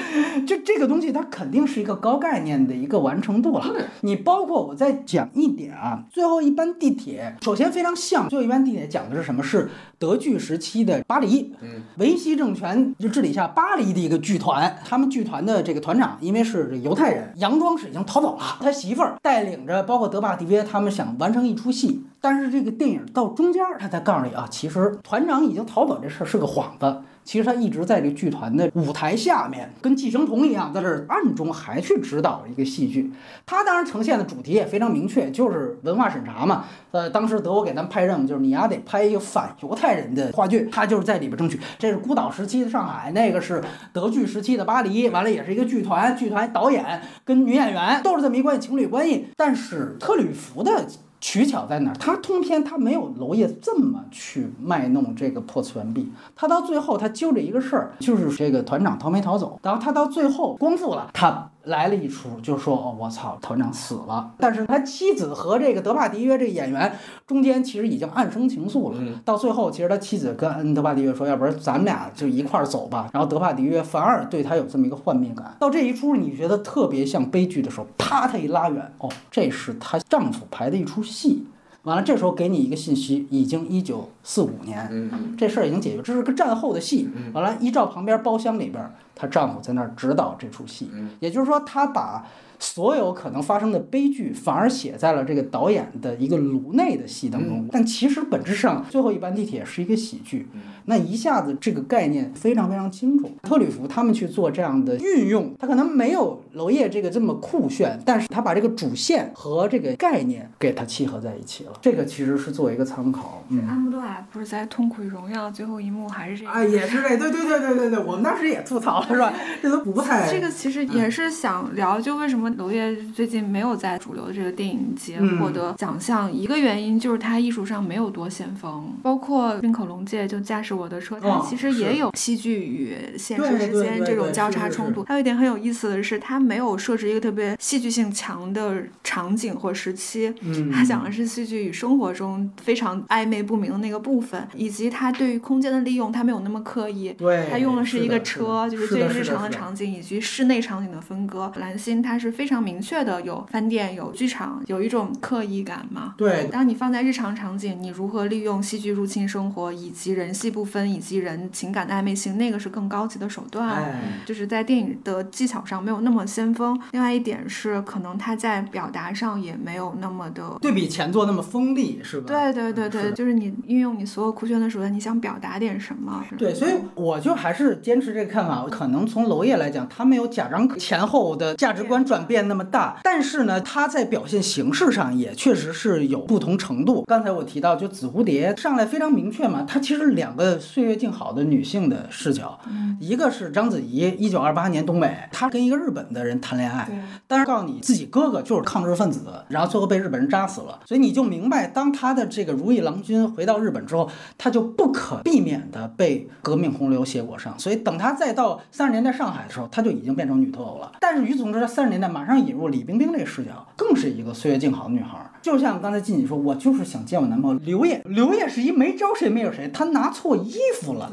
就这个东西，它肯定是一个高概念的一个完成度了。你包括我再讲一点啊，最后一班地铁，首先非常像最后一班地铁讲的是什么？是德剧时期的巴黎，嗯，维希政权就治理下巴黎的一个剧团，他们剧团的这个团长因为是犹太人，佯装是已经逃走了，他媳妇儿带领着包括德巴迪约他们想完成一出戏，但是这个电影到中间儿他才告诉你啊，其实团长已经逃走这事儿是个幌子。其实他一直在这个剧团的舞台下面，跟寄生虫一样，在这儿暗中还去指导一个戏剧。他当然呈现的主题也非常明确，就是文化审查嘛。呃，当时德国给咱们派任务，就是你丫得拍一个反犹太人的话剧，他就是在里边争取。这是孤岛时期的上海，那个是德剧时期的巴黎，完了也是一个剧团，剧团导演跟女演员都是这么一关系，情侣关系。但是特吕弗的。取巧在哪儿？他通篇他没有娄烨这么去卖弄这个破次元壁，他到最后他揪着一个事儿，就是这个团长逃没逃走，然后他到最后光复了，他来了一出，就说哦我操，团长死了，但是他妻子和这个德帕迪约这个演员中间其实已经暗生情愫了，嗯。到最后其实他妻子跟恩德帕迪约说，要不然咱们俩就一块儿走吧，然后德帕迪约反而对他有这么一个幻灭感，到这一出你觉得特别像悲剧的时候，啪他一拉远，哦这是她丈夫排的一出戏。完了，这时候给你一个信息，已经一九四五年，嗯，这事儿已经解决，这是个战后的戏。嗯。完了，依照旁边包厢里边，她丈夫在那儿指导这出戏，嗯。也就是说，她把所有可能发生的悲剧，反而写在了这个导演的一个颅内的戏当中。但其实本质上，最后一班地铁是一个喜剧，那一下子这个概念非常非常清楚。特吕弗他们去做这样的运用，他可能没有娄烨这个这么酷炫，但是他把这个主线和这个概念给它契合在一起了。这个其实是作为一个参考，嗯。安布多瓦不是在《痛苦与荣耀》最后一幕还是这个？啊，也是这，对对对对对对，我们当时也吐槽了，是吧？这都不太这个其实也是想聊，就为什么娄烨最近没有在主流的这个电影节嗯获得奖项，一个原因就是他艺术上没有多先锋。包括冰口龙介就驾驶我的车，它哦其实也有戏剧与现实之间这种交叉冲突。还有一点很有意思的是，他没有设置一个特别戏剧性强的场景或时期，嗯，他讲的是戏剧与生活中非常暧昧不明的那个部分，以及他对于空间的利用，他没有那么刻意。对，他用的是一个车，就是最日常的的场景以及室内场景的分割。蓝心它是非常明确的，有饭店、有剧场，有一种刻意感嘛。对，当你放在日常场景，你如何利用戏剧入侵生活，以及人戏不分，以及人情感的暧昧性，那个是更高级的手段。哎，就是在电影的技巧上没有那么先锋。另外一点是，可能他在表达上也没有那么的。对比前作那么锋利，是吧？对对对对，是就是你运用你所有酷炫的手段，你想表达点什么？对，所以我就还是坚持这个看法。可能从娄烨来讲，他没有贾樟柯前后的价值观转变那么大，但是呢，他在表现形式上也确实是有不同程度。刚才我提到，就紫蝴蝶上来非常明确嘛，它其实两个岁月静好的女性的视角，一个是章子怡，一九二八年东北，她跟一个日本的人谈恋爱，但是告诉你自己哥哥就是抗日分子，然后最后被日本人扎死了，所以你就明白，当他的这个如意郎君回到日本之后，他就不可避免的被革命洪流携裹上，所以等他再到三十年代上海的时候，他就已经变成女特务了。但是与此同时，在三十年代马上引入李冰冰这个视角，更是一个岁月静好的女孩儿。就像刚才静姐说，我就是想见我男朋友刘烨，刘烨是一没招谁没有谁，他拿错衣服了。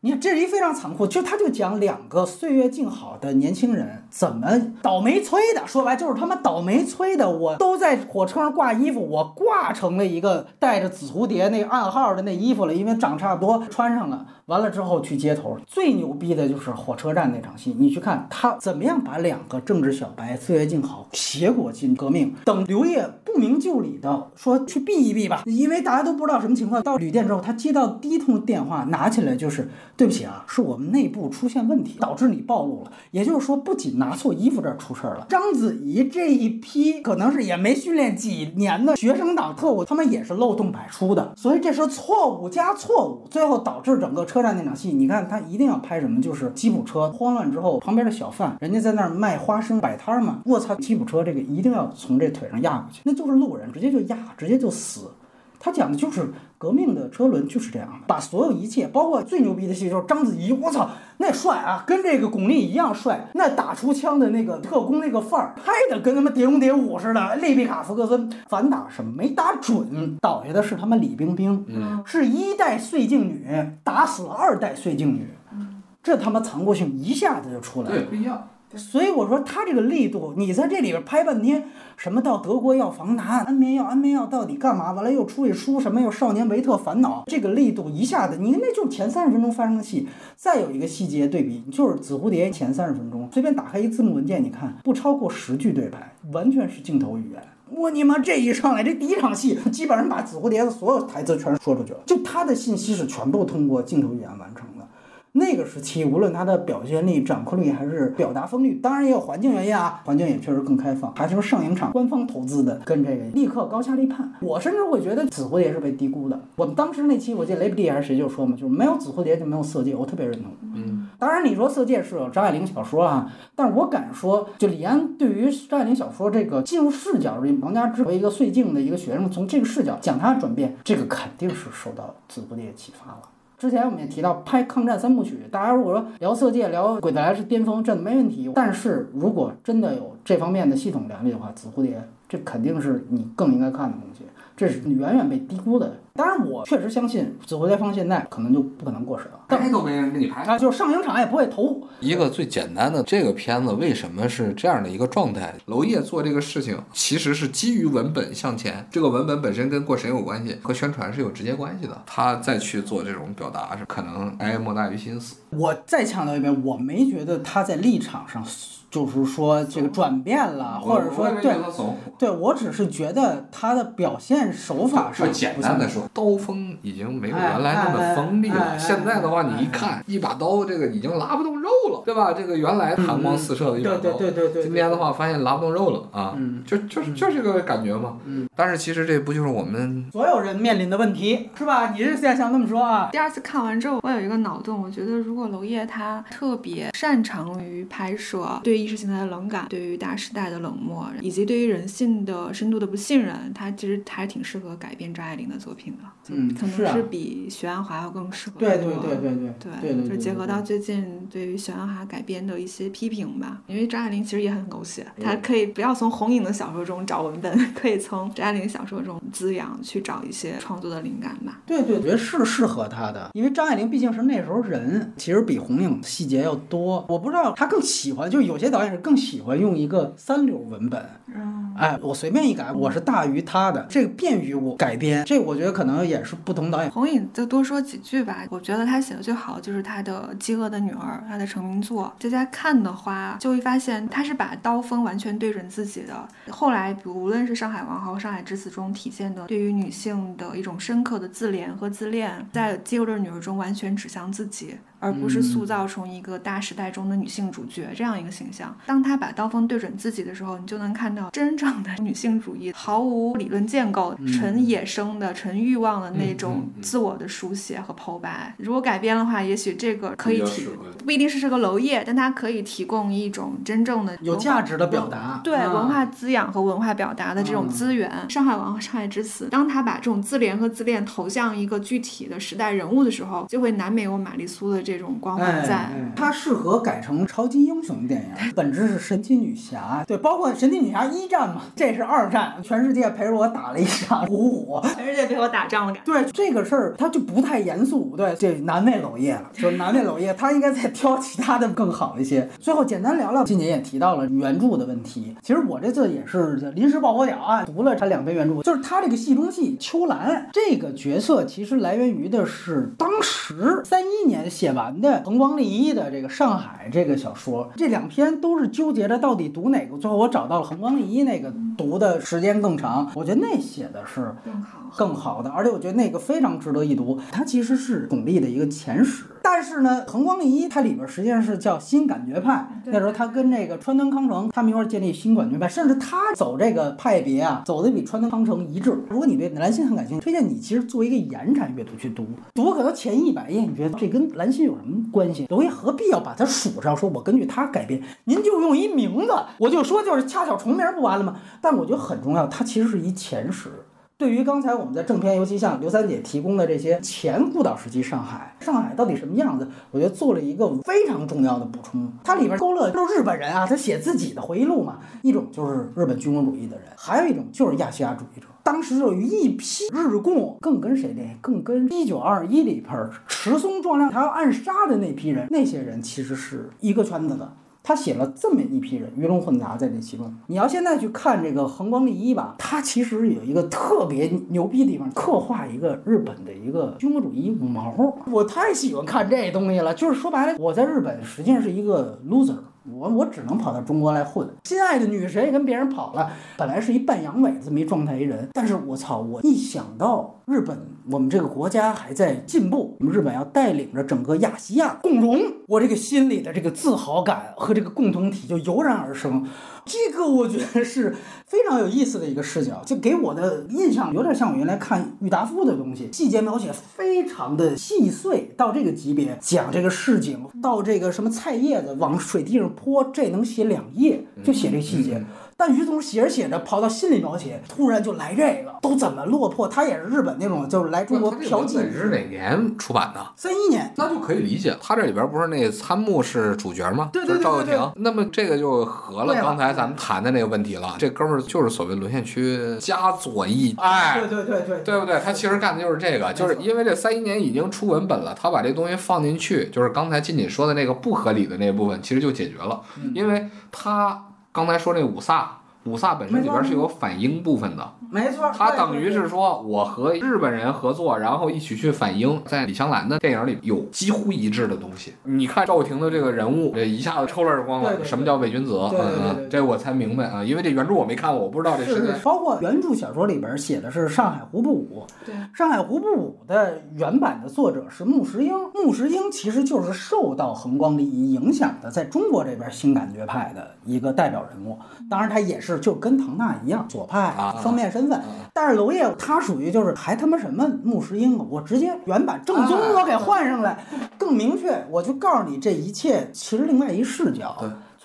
你看，这是一非常残酷，就他就讲两个岁月静好的年轻人怎么倒霉催的，说白就是他妈倒霉催的。我都在火车上挂衣服，我挂成了一个带着紫蝴蝶那个暗号的那衣服了，因为长差不多，穿上了。完了之后去街头，最牛逼的就是火车站那场戏，你去看他怎么样把两个政治小白岁月静好携裹进革命。等刘烨不明就里的说去避一避吧，因为大家都不知道什么情况。到旅店之后，他接到第一通电话，拿起来就是对不起啊，是我们内部出现问题，导致你暴露了。也就是说，不仅拿错衣服这儿出事儿了，章子怡这一批可能是也没训练几年的学生党特务，他们也是漏洞百出的。所以这是错误加错误，最后导致整个车站那场戏，你看他一定要拍什么，就是吉普车慌乱之后，旁边的小贩人家在那儿卖花生摆摊嘛，我操，吉普车这个一定要从这腿上压过去，那就是路人直接就压，直接就死。他讲的就是革命的车轮就是这样的，把所有一切，包括最牛逼的戏就是章子怡，我操，那帅啊，跟这个巩俐一样帅，那打出枪的那个特工那个范儿，拍的跟他妈碟中谍五似的。利比卡福克森反打什么没打准，倒下的是他们李冰冰，嗯，是一代绥靖女打死了二代绥靖女，这他妈残酷性一下子就出来了。对，不一样。所以我说他这个力度，你在这里边拍半天，什么到德国要防弹，安眠药，安眠药到底干嘛？完了又出去书什么又少年维特烦恼，这个力度一下子，你看那就是前三十分钟发生的戏。再有一个细节对比，就是紫蝴蝶前三十分钟，随便打开一字幕文件，你看不超过十句对白，完全是镜头语言。我你妈这一上来，这第一场戏基本上把紫蝴蝶的所有台词全说出去了，就他的信息是全部通过镜头语言完成的。那个时期，无论他的表现力、掌控力还是表达风率，当然也有环境原因啊，环境也确实更开放，还是上影厂官方投资的，跟这个立刻高下立判。我甚至会觉得紫蝴蝶是被低估的。我们当时那期，我记得雷布蒂还是谁就说嘛，就是没有紫蝴蝶就没有色戒，我特别认同。嗯，当然你说色戒是有张爱玲小说啊，但是我敢说，就李安对于张爱玲小说这个进入视角，王家之作为一个碎镜的一个学生，从这个视角讲他的转变，这个肯定是受到紫蝴蝶启发了。之前我们也提到拍抗战三部曲，大家如果说聊色戒、聊鬼子来是巅峰，这没问题。但是如果真的有这方面的系统能力的话，紫蝴蝶这肯定是你更应该看的东西，这是远远被低估的。当然，我确实相信紫蝴蝶放现在可能就不可能过时了，拍都没人给你拍。啊，就是上影厂也不会投。一个最简单的，这个片子为什么是这样的一个状态？娄烨做这个事情其实是基于文本向前，这个文本本身跟过审有关系，和宣传是有直接关系的。他再去做这种表达，是可能哀莫大于心死。我再强调一遍，我没觉得他在立场上就是说这个转变了，或者说对对，我只是觉得他的表现手法是简单的说，刀锋已经没有原来那么锋利了。现在的话，你一看一把刀，这个已经拉不动肉了，对吧？这个原来寒光四射的一把刀，对对对对。今天的话，发现拉不动肉了啊，就就是就是这个感觉嘛。嗯。但是其实这不就是我们所有人面临的问题，是吧？你是现在想这么说啊？第二次看完之后，我有一个脑洞，我觉得如果娄烨他特别擅长于拍摄对意识形态的冷感，对于大时代的冷漠，以及对于人性的深度的不信任，他其实还挺适合改编张爱玲的作品的。嗯，可能是比许鞍华要更适合。对对对对对对对，就结合到最近对于许鞍华改编的一些批评吧。因为张爱玲其实也很狗血，她可以不要从红影的小说中找文本，可以从张爱玲小说中滋养去找一些创作的灵感吧。对对，我觉得是适合她的，因为张爱玲毕竟是那时候人，其实比红影细节要多。我不知道她更喜欢，就有些导演是更喜欢用一个三流文本。嗯，哎，我随便一改，我是大于他的，这个便于我改编，这我觉得可能也是不同导演。红影就多说几句吧，我觉得他写的最好就是他的《饥饿的女儿》，他的成名作。大家看的话，就会发现他是把刀锋完全对准自己的。后来，无论是《上海王后》《上海之死》中体现的对于女性的一种深刻的自怜和自恋，在《饥饿的女儿》中完全指向自己。而不是塑造成一个大时代中的女性主角这样一个形象。当她把刀锋对准自己的时候，你就能看到真正的女性主义，毫无理论建构、纯野生的、纯欲望的那种自我的书写和剖白。如果改编的话，也许这个可以提，不一定是这个娄烨，但它可以提供一种真正的有价值的表达，对文化滋养和文化表达的这种资源。上海王和上海之死，当他把这种自怜和自恋投向一个具体的时代人物的时候，就会难免有玛丽苏的这种光环在。它适合改成超级英雄电影，本质是神奇女侠。对，包括神奇女侠一战嘛，这是二战，全世界陪着我打了一场 虎虎，全世界陪我打仗的。对这个事儿，它就不太严肃。对，这难为娄烨了，就难为娄烨，他应该再挑其他的更好一些。最后简单聊聊，金姐也提到了原著的问题。其实我这次也是临时抱佛脚啊，读了他两篇原著，就是他这个戏中戏秋兰这个角色，其实来源于的是当时三一年写完的横光利一的这个《上海》这个小说。这两篇都是纠结着到底读哪个，最后我找到了横光利一那个读的时间更长，我觉得那写的是更好。更好的，而且我觉得那个非常值得一读。它其实是巩俐的一个前史，但是呢，横光利一它里边实际上是叫新感觉派。那时候他跟这个川端康成他们一块儿建立新感觉派，甚至他走这个派别啊，走的比川端康成一致。如果你对蓝心很感兴趣，推荐你其实做一个延展阅读去读，读可能前一百页，你觉得这跟蓝心有什么关系？娄烨何必要把它数上？说我根据他改编，您就用一名字，我就说就是恰巧重名不完了吗？但我觉得很重要，它其实是一前史。对于刚才我们在正片，尤其像刘三姐提供的这些前孤岛时期上海，上海到底什么样子，我觉得做了一个非常重要的补充。它里边勾勒都是日本人啊，他写自己的回忆录嘛，一种就是日本军国主义的人，还有一种就是亚细亚主义者。当时就有一批日共，更跟谁联系？更跟一九二一里边持松壮亮他要暗杀的那批人，那些人其实是一个圈子的。他写了这么一批人，鱼龙混杂在这其中。你要现在去看这个横光利一吧，他其实有一个特别牛逼的地方，刻画一个日本的一个军国主义五毛。我太喜欢看这东西了，就是说白了，我在日本实际上是一个 loser。我我只能跑到中国来混，心爱的女神也跟别人跑了，本来是一半阳痿这么一状态一人，但是我操，我一想到日本，我们这个国家还在进步，我们日本要带领着整个亚细亚共荣，我这个心里的这个自豪感和这个共同体就油然而生。这个我觉得是非常有意思的一个视角，就给我的印象有点像我原来看郁达夫的东西，细节描写非常的细碎，到这个级别讲这个市井，到这个什么菜叶子往水地上泼，这能写两页，就写这细节。但于总写着写着跑到心理描写，突然就来这个，都怎么落魄？他也是日本那种，就是来中国嫖妓。是哪年出版的？三一年，那就可以理解。他这里边不是那参谋是主角吗？对对对赵又廷。那么这个就合了刚才咱们谈的那个问题了。这哥们儿就是所谓沦陷区加左翼，哎，对对对对，对不对？他其实干的就是这个，就是因为这三一年已经出文本了，他把这东西放进去，就是刚才金姐说的那个不合理的那部分，其实就解决了，因为他刚才说那五萨。五萨本身里边是有反英部分的，没错，他等于是说我和日本人合作，然后一起去反英，在李香兰的电影里有几乎一致的东西。你看赵又廷的这个人物，这一下子抽了耳光了。什么叫伪君子？对对对，这我才明白啊，因为这原著我没看过，我不知道这是是。包括原著小说里边写的是上海胡不武，对，上海胡不武的原版的作者是穆石英，穆石英其实就是受到横光利一影响的，在中国这边新感觉派的一个代表人物。当然，他也是就跟唐纳。一样左派双面身份，但是娄烨他属于就是还他妈什么穆石英，我直接原版正宗我给换上来，更明确，我就告诉你这一切其实另外一视角。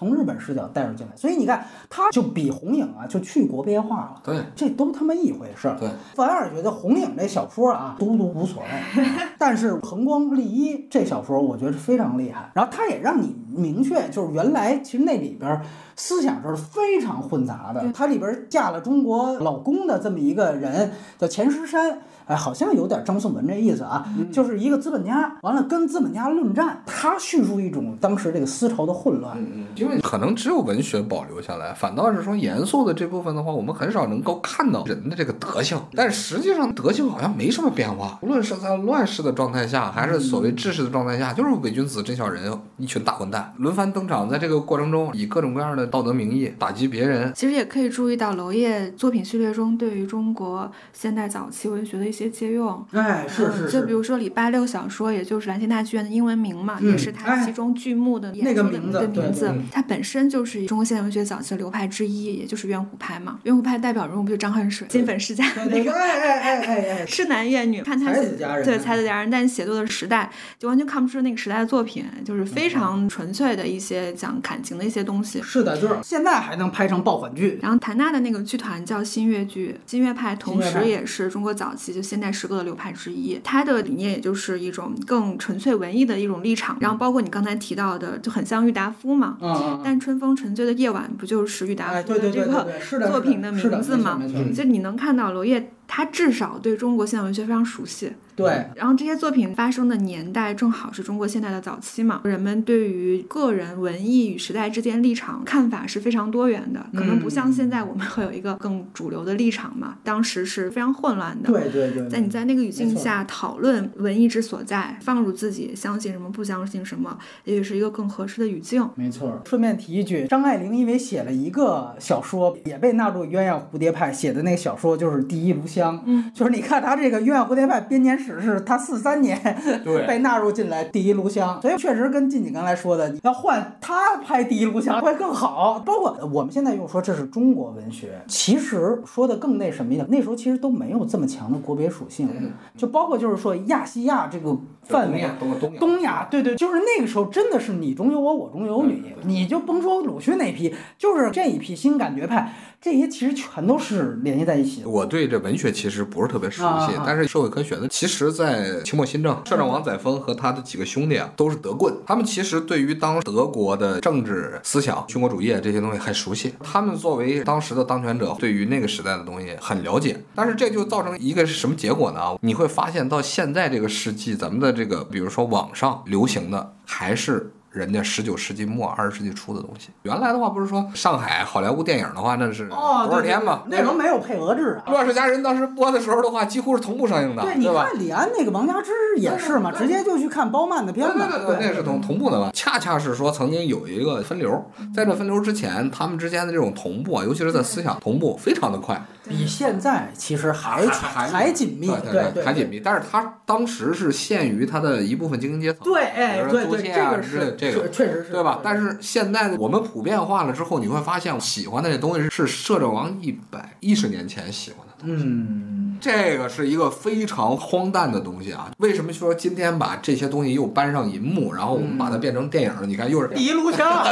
从日本视角带入进来，所以你看，他就比红影啊，就去国别化了。对，这都他妈一回事儿。对，反而觉得红影这小说啊，读不读无所谓。但是横光利一这小说，我觉得非常厉害。然后他也让你明确，就是原来其实那里边思想是非常混杂的。他里边嫁了中国老公的这么一个人叫钱石山。哎，好像有点张颂文这意思啊，就是一个资本家，完了跟资本家论战，他叙述一种当时这个思潮的混乱。嗯嗯，因为可能只有文学保留下来，反倒是说严肃的这部分的话，我们很少能够看到人的这个德性。但实际上德性好像没什么变化，无论是在乱世的状态下，还是所谓治世的状态下，就是伪君子、真小人，一群大混蛋轮番登场，在这个过程中以各种各样的道德名义打击别人。其实也可以注意到娄烨作品序列中对于中国现代早期文学的一些。些借用，哎，是是，就比如说礼拜六小说，也就是兰心大剧院的英文名嘛，也是它其中剧目的那个名字，名字，它本身就是中国现代文学早期的流派之一，也就是圆弧派嘛。圆弧派代表人物不就张恨水，金粉世家那个，哎哎哎哎哎，是男怨女，看他写对才子佳人，但写作的时代就完全看不出那个时代的作品，就是非常纯粹的一些讲感情的一些东西。是的，就是现在还能拍成爆款剧。然后谭娜的那个剧团叫新月剧，新月派同时也是中国早期就。现代诗歌的流派之一，它的理念也就是一种更纯粹文艺的一种立场。然后包括你刚才提到的，就很像郁达夫嘛。嗯但春风沉醉的夜晚不就是郁达夫的这个作品的名字吗？就你能看到罗烨。他至少对中国现代文学非常熟悉。对，然后这些作品发生的年代正好是中国现代的早期嘛，人们对于个人文艺与时代之间立场看法是非常多元的，可能不像现在我们会有一个更主流的立场嘛。当时是非常混乱的。对对对，在你在那个语境下讨论文艺之所在，放入自己相信什么不相信什么，也许是一个更合适的语境。没错。顺便提一句，张爱玲因为写了一个小说，也被纳入鸳鸯蝴蝶派，写的那个小说就是《第一炉香》。嗯，就是你看他这个鸳鸯蝴蝶派编年史是他四三年 被纳入进来《第一炉香》，所以确实跟静静刚才说的，要换他拍《第一炉香》会更好。包括我们现在又说这是中国文学，其实说的更那什么一点，那时候其实都没有这么强的国别属性，就包括就是说亚细亚这个范围，东东亚，对对，就是那个时候真的是你中有我，我中有你，你就甭说鲁迅那批，就是这一批新感觉派。这些其实全都是联系在一起的。我对这文学其实不是特别熟悉，但是社会科学的，其实，在清末新政，社长王载沣和他的几个兄弟啊，都是德棍。他们其实对于当德国的政治思想、军国主义这些东西很熟悉。他们作为当时的当权者，对于那个时代的东西很了解。但是这就造成一个是什么结果呢？你会发现到现在这个世纪，咱们的这这个，比如说网上流行的还是。人家十九世纪末二十世纪初的东西，原来的话不是说上海好莱坞电影的话，那是多少天嘛？那时候没有配额制啊。乱世佳人当时播的时候的话，几乎是同步上映的，对，你看李安那个王家之也是嘛，直接就去看包曼的片子。对对对，那是同同步的嘛。恰恰是说曾经有一个分流，在这分流之前，他们之间的这种同步啊，尤其是在思想同步非常的快，比现在其实还还还紧密，对对，还紧密。但是他当时是限于他的一部分精英阶层，对，哎，对对，这个是这个确实是。对吧？但是现在我们普遍化了之后，你会发现喜欢的这东西是摄政王一百一十年前喜欢的东西。嗯，这个是一个非常荒诞的东西啊！为什么说今天把这些东西又搬上银幕，然后我们把它变成电影？你看又是第一录像，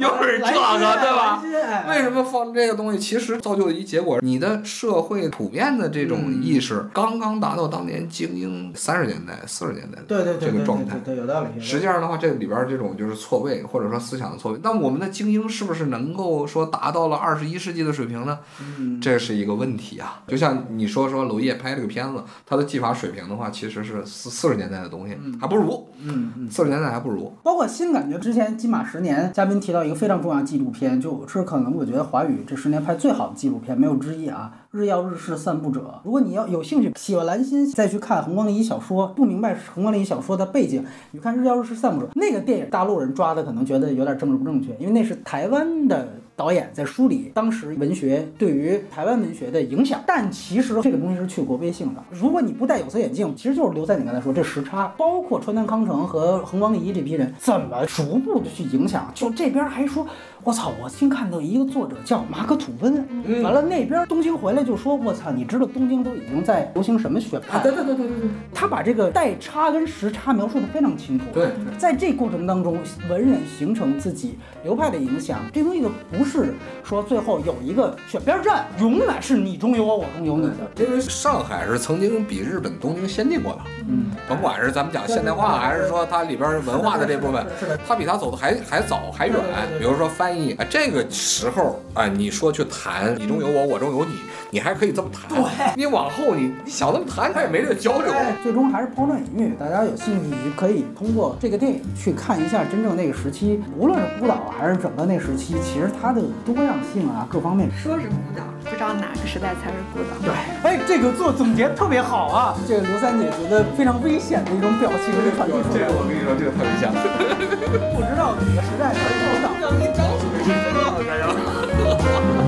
又是 这个，对吧？为什么放这个东西？其实造就的一结果，你的社会普遍的这种意识刚刚达到当年精英三十年代、四十年代的这个状态。对，有道理。实际上的话，这里边这种就是。错位，或者说思想的错位，那我们的精英是不是能够说达到了二十一世纪的水平呢？嗯，这是一个问题啊。就像你说说娄烨拍这个片子，他的技法水平的话，其实是四四十年代的东西，还不如。嗯嗯，四十年代还不如。包括新感觉之前金马十年嘉宾提到一个非常重要纪录片，就是可能我觉得华语这十年拍最好的纪录片没有之一啊。日曜日式散步者，如果你要有兴趣喜欢蓝心，再去看横光利一小说，不明白横光利一小说的背景，你看日曜日式散步者那个电影，大陆人抓的可能觉得有点政治不正确，因为那是台湾的。导演在梳理当时文学对于台湾文学的影响，但其实这个东西是去国别性的。如果你不戴有色眼镜，其实就是留在你刚才说这时差，包括川端康成和横光利一这批人怎么逐步的去影响。就这边还说，我操，我新看到一个作者叫马可吐温，完了那边东京回来就说，我操，你知道东京都已经在流行什么学派？对对对对对对，他把这个代差跟时差描述的非常清楚。对，在这过程当中，文人形成自己流派的影响，这东西不是。是说最后有一个选边站，永远是你中有我，我中有你的。因为上海是曾经比日本东京先进过的，嗯，甭管是咱们讲现代化，还是说它里边文化的这部分，它比它走的还还早还远。比如说翻译，啊，这个时候啊，你说去谈你中有我，我中有你，你还可以这么谈。对，你往后你你想这么谈，他也没这个交流。最终还是抛砖引玉，大家有兴趣可以通过这个电影去看一下真正那个时期，无论是孤岛还是整个那时期，其实它的。多样性啊，各方面。说是孤岛，不知道哪个时代才是孤岛。对，哎，这个做总结特别好啊。这个刘三姐觉得非常危险的一种表情传递出来。这个我跟你说，这个太危险了。不知道哪个时代才是孤岛。让你找死！不知道这个。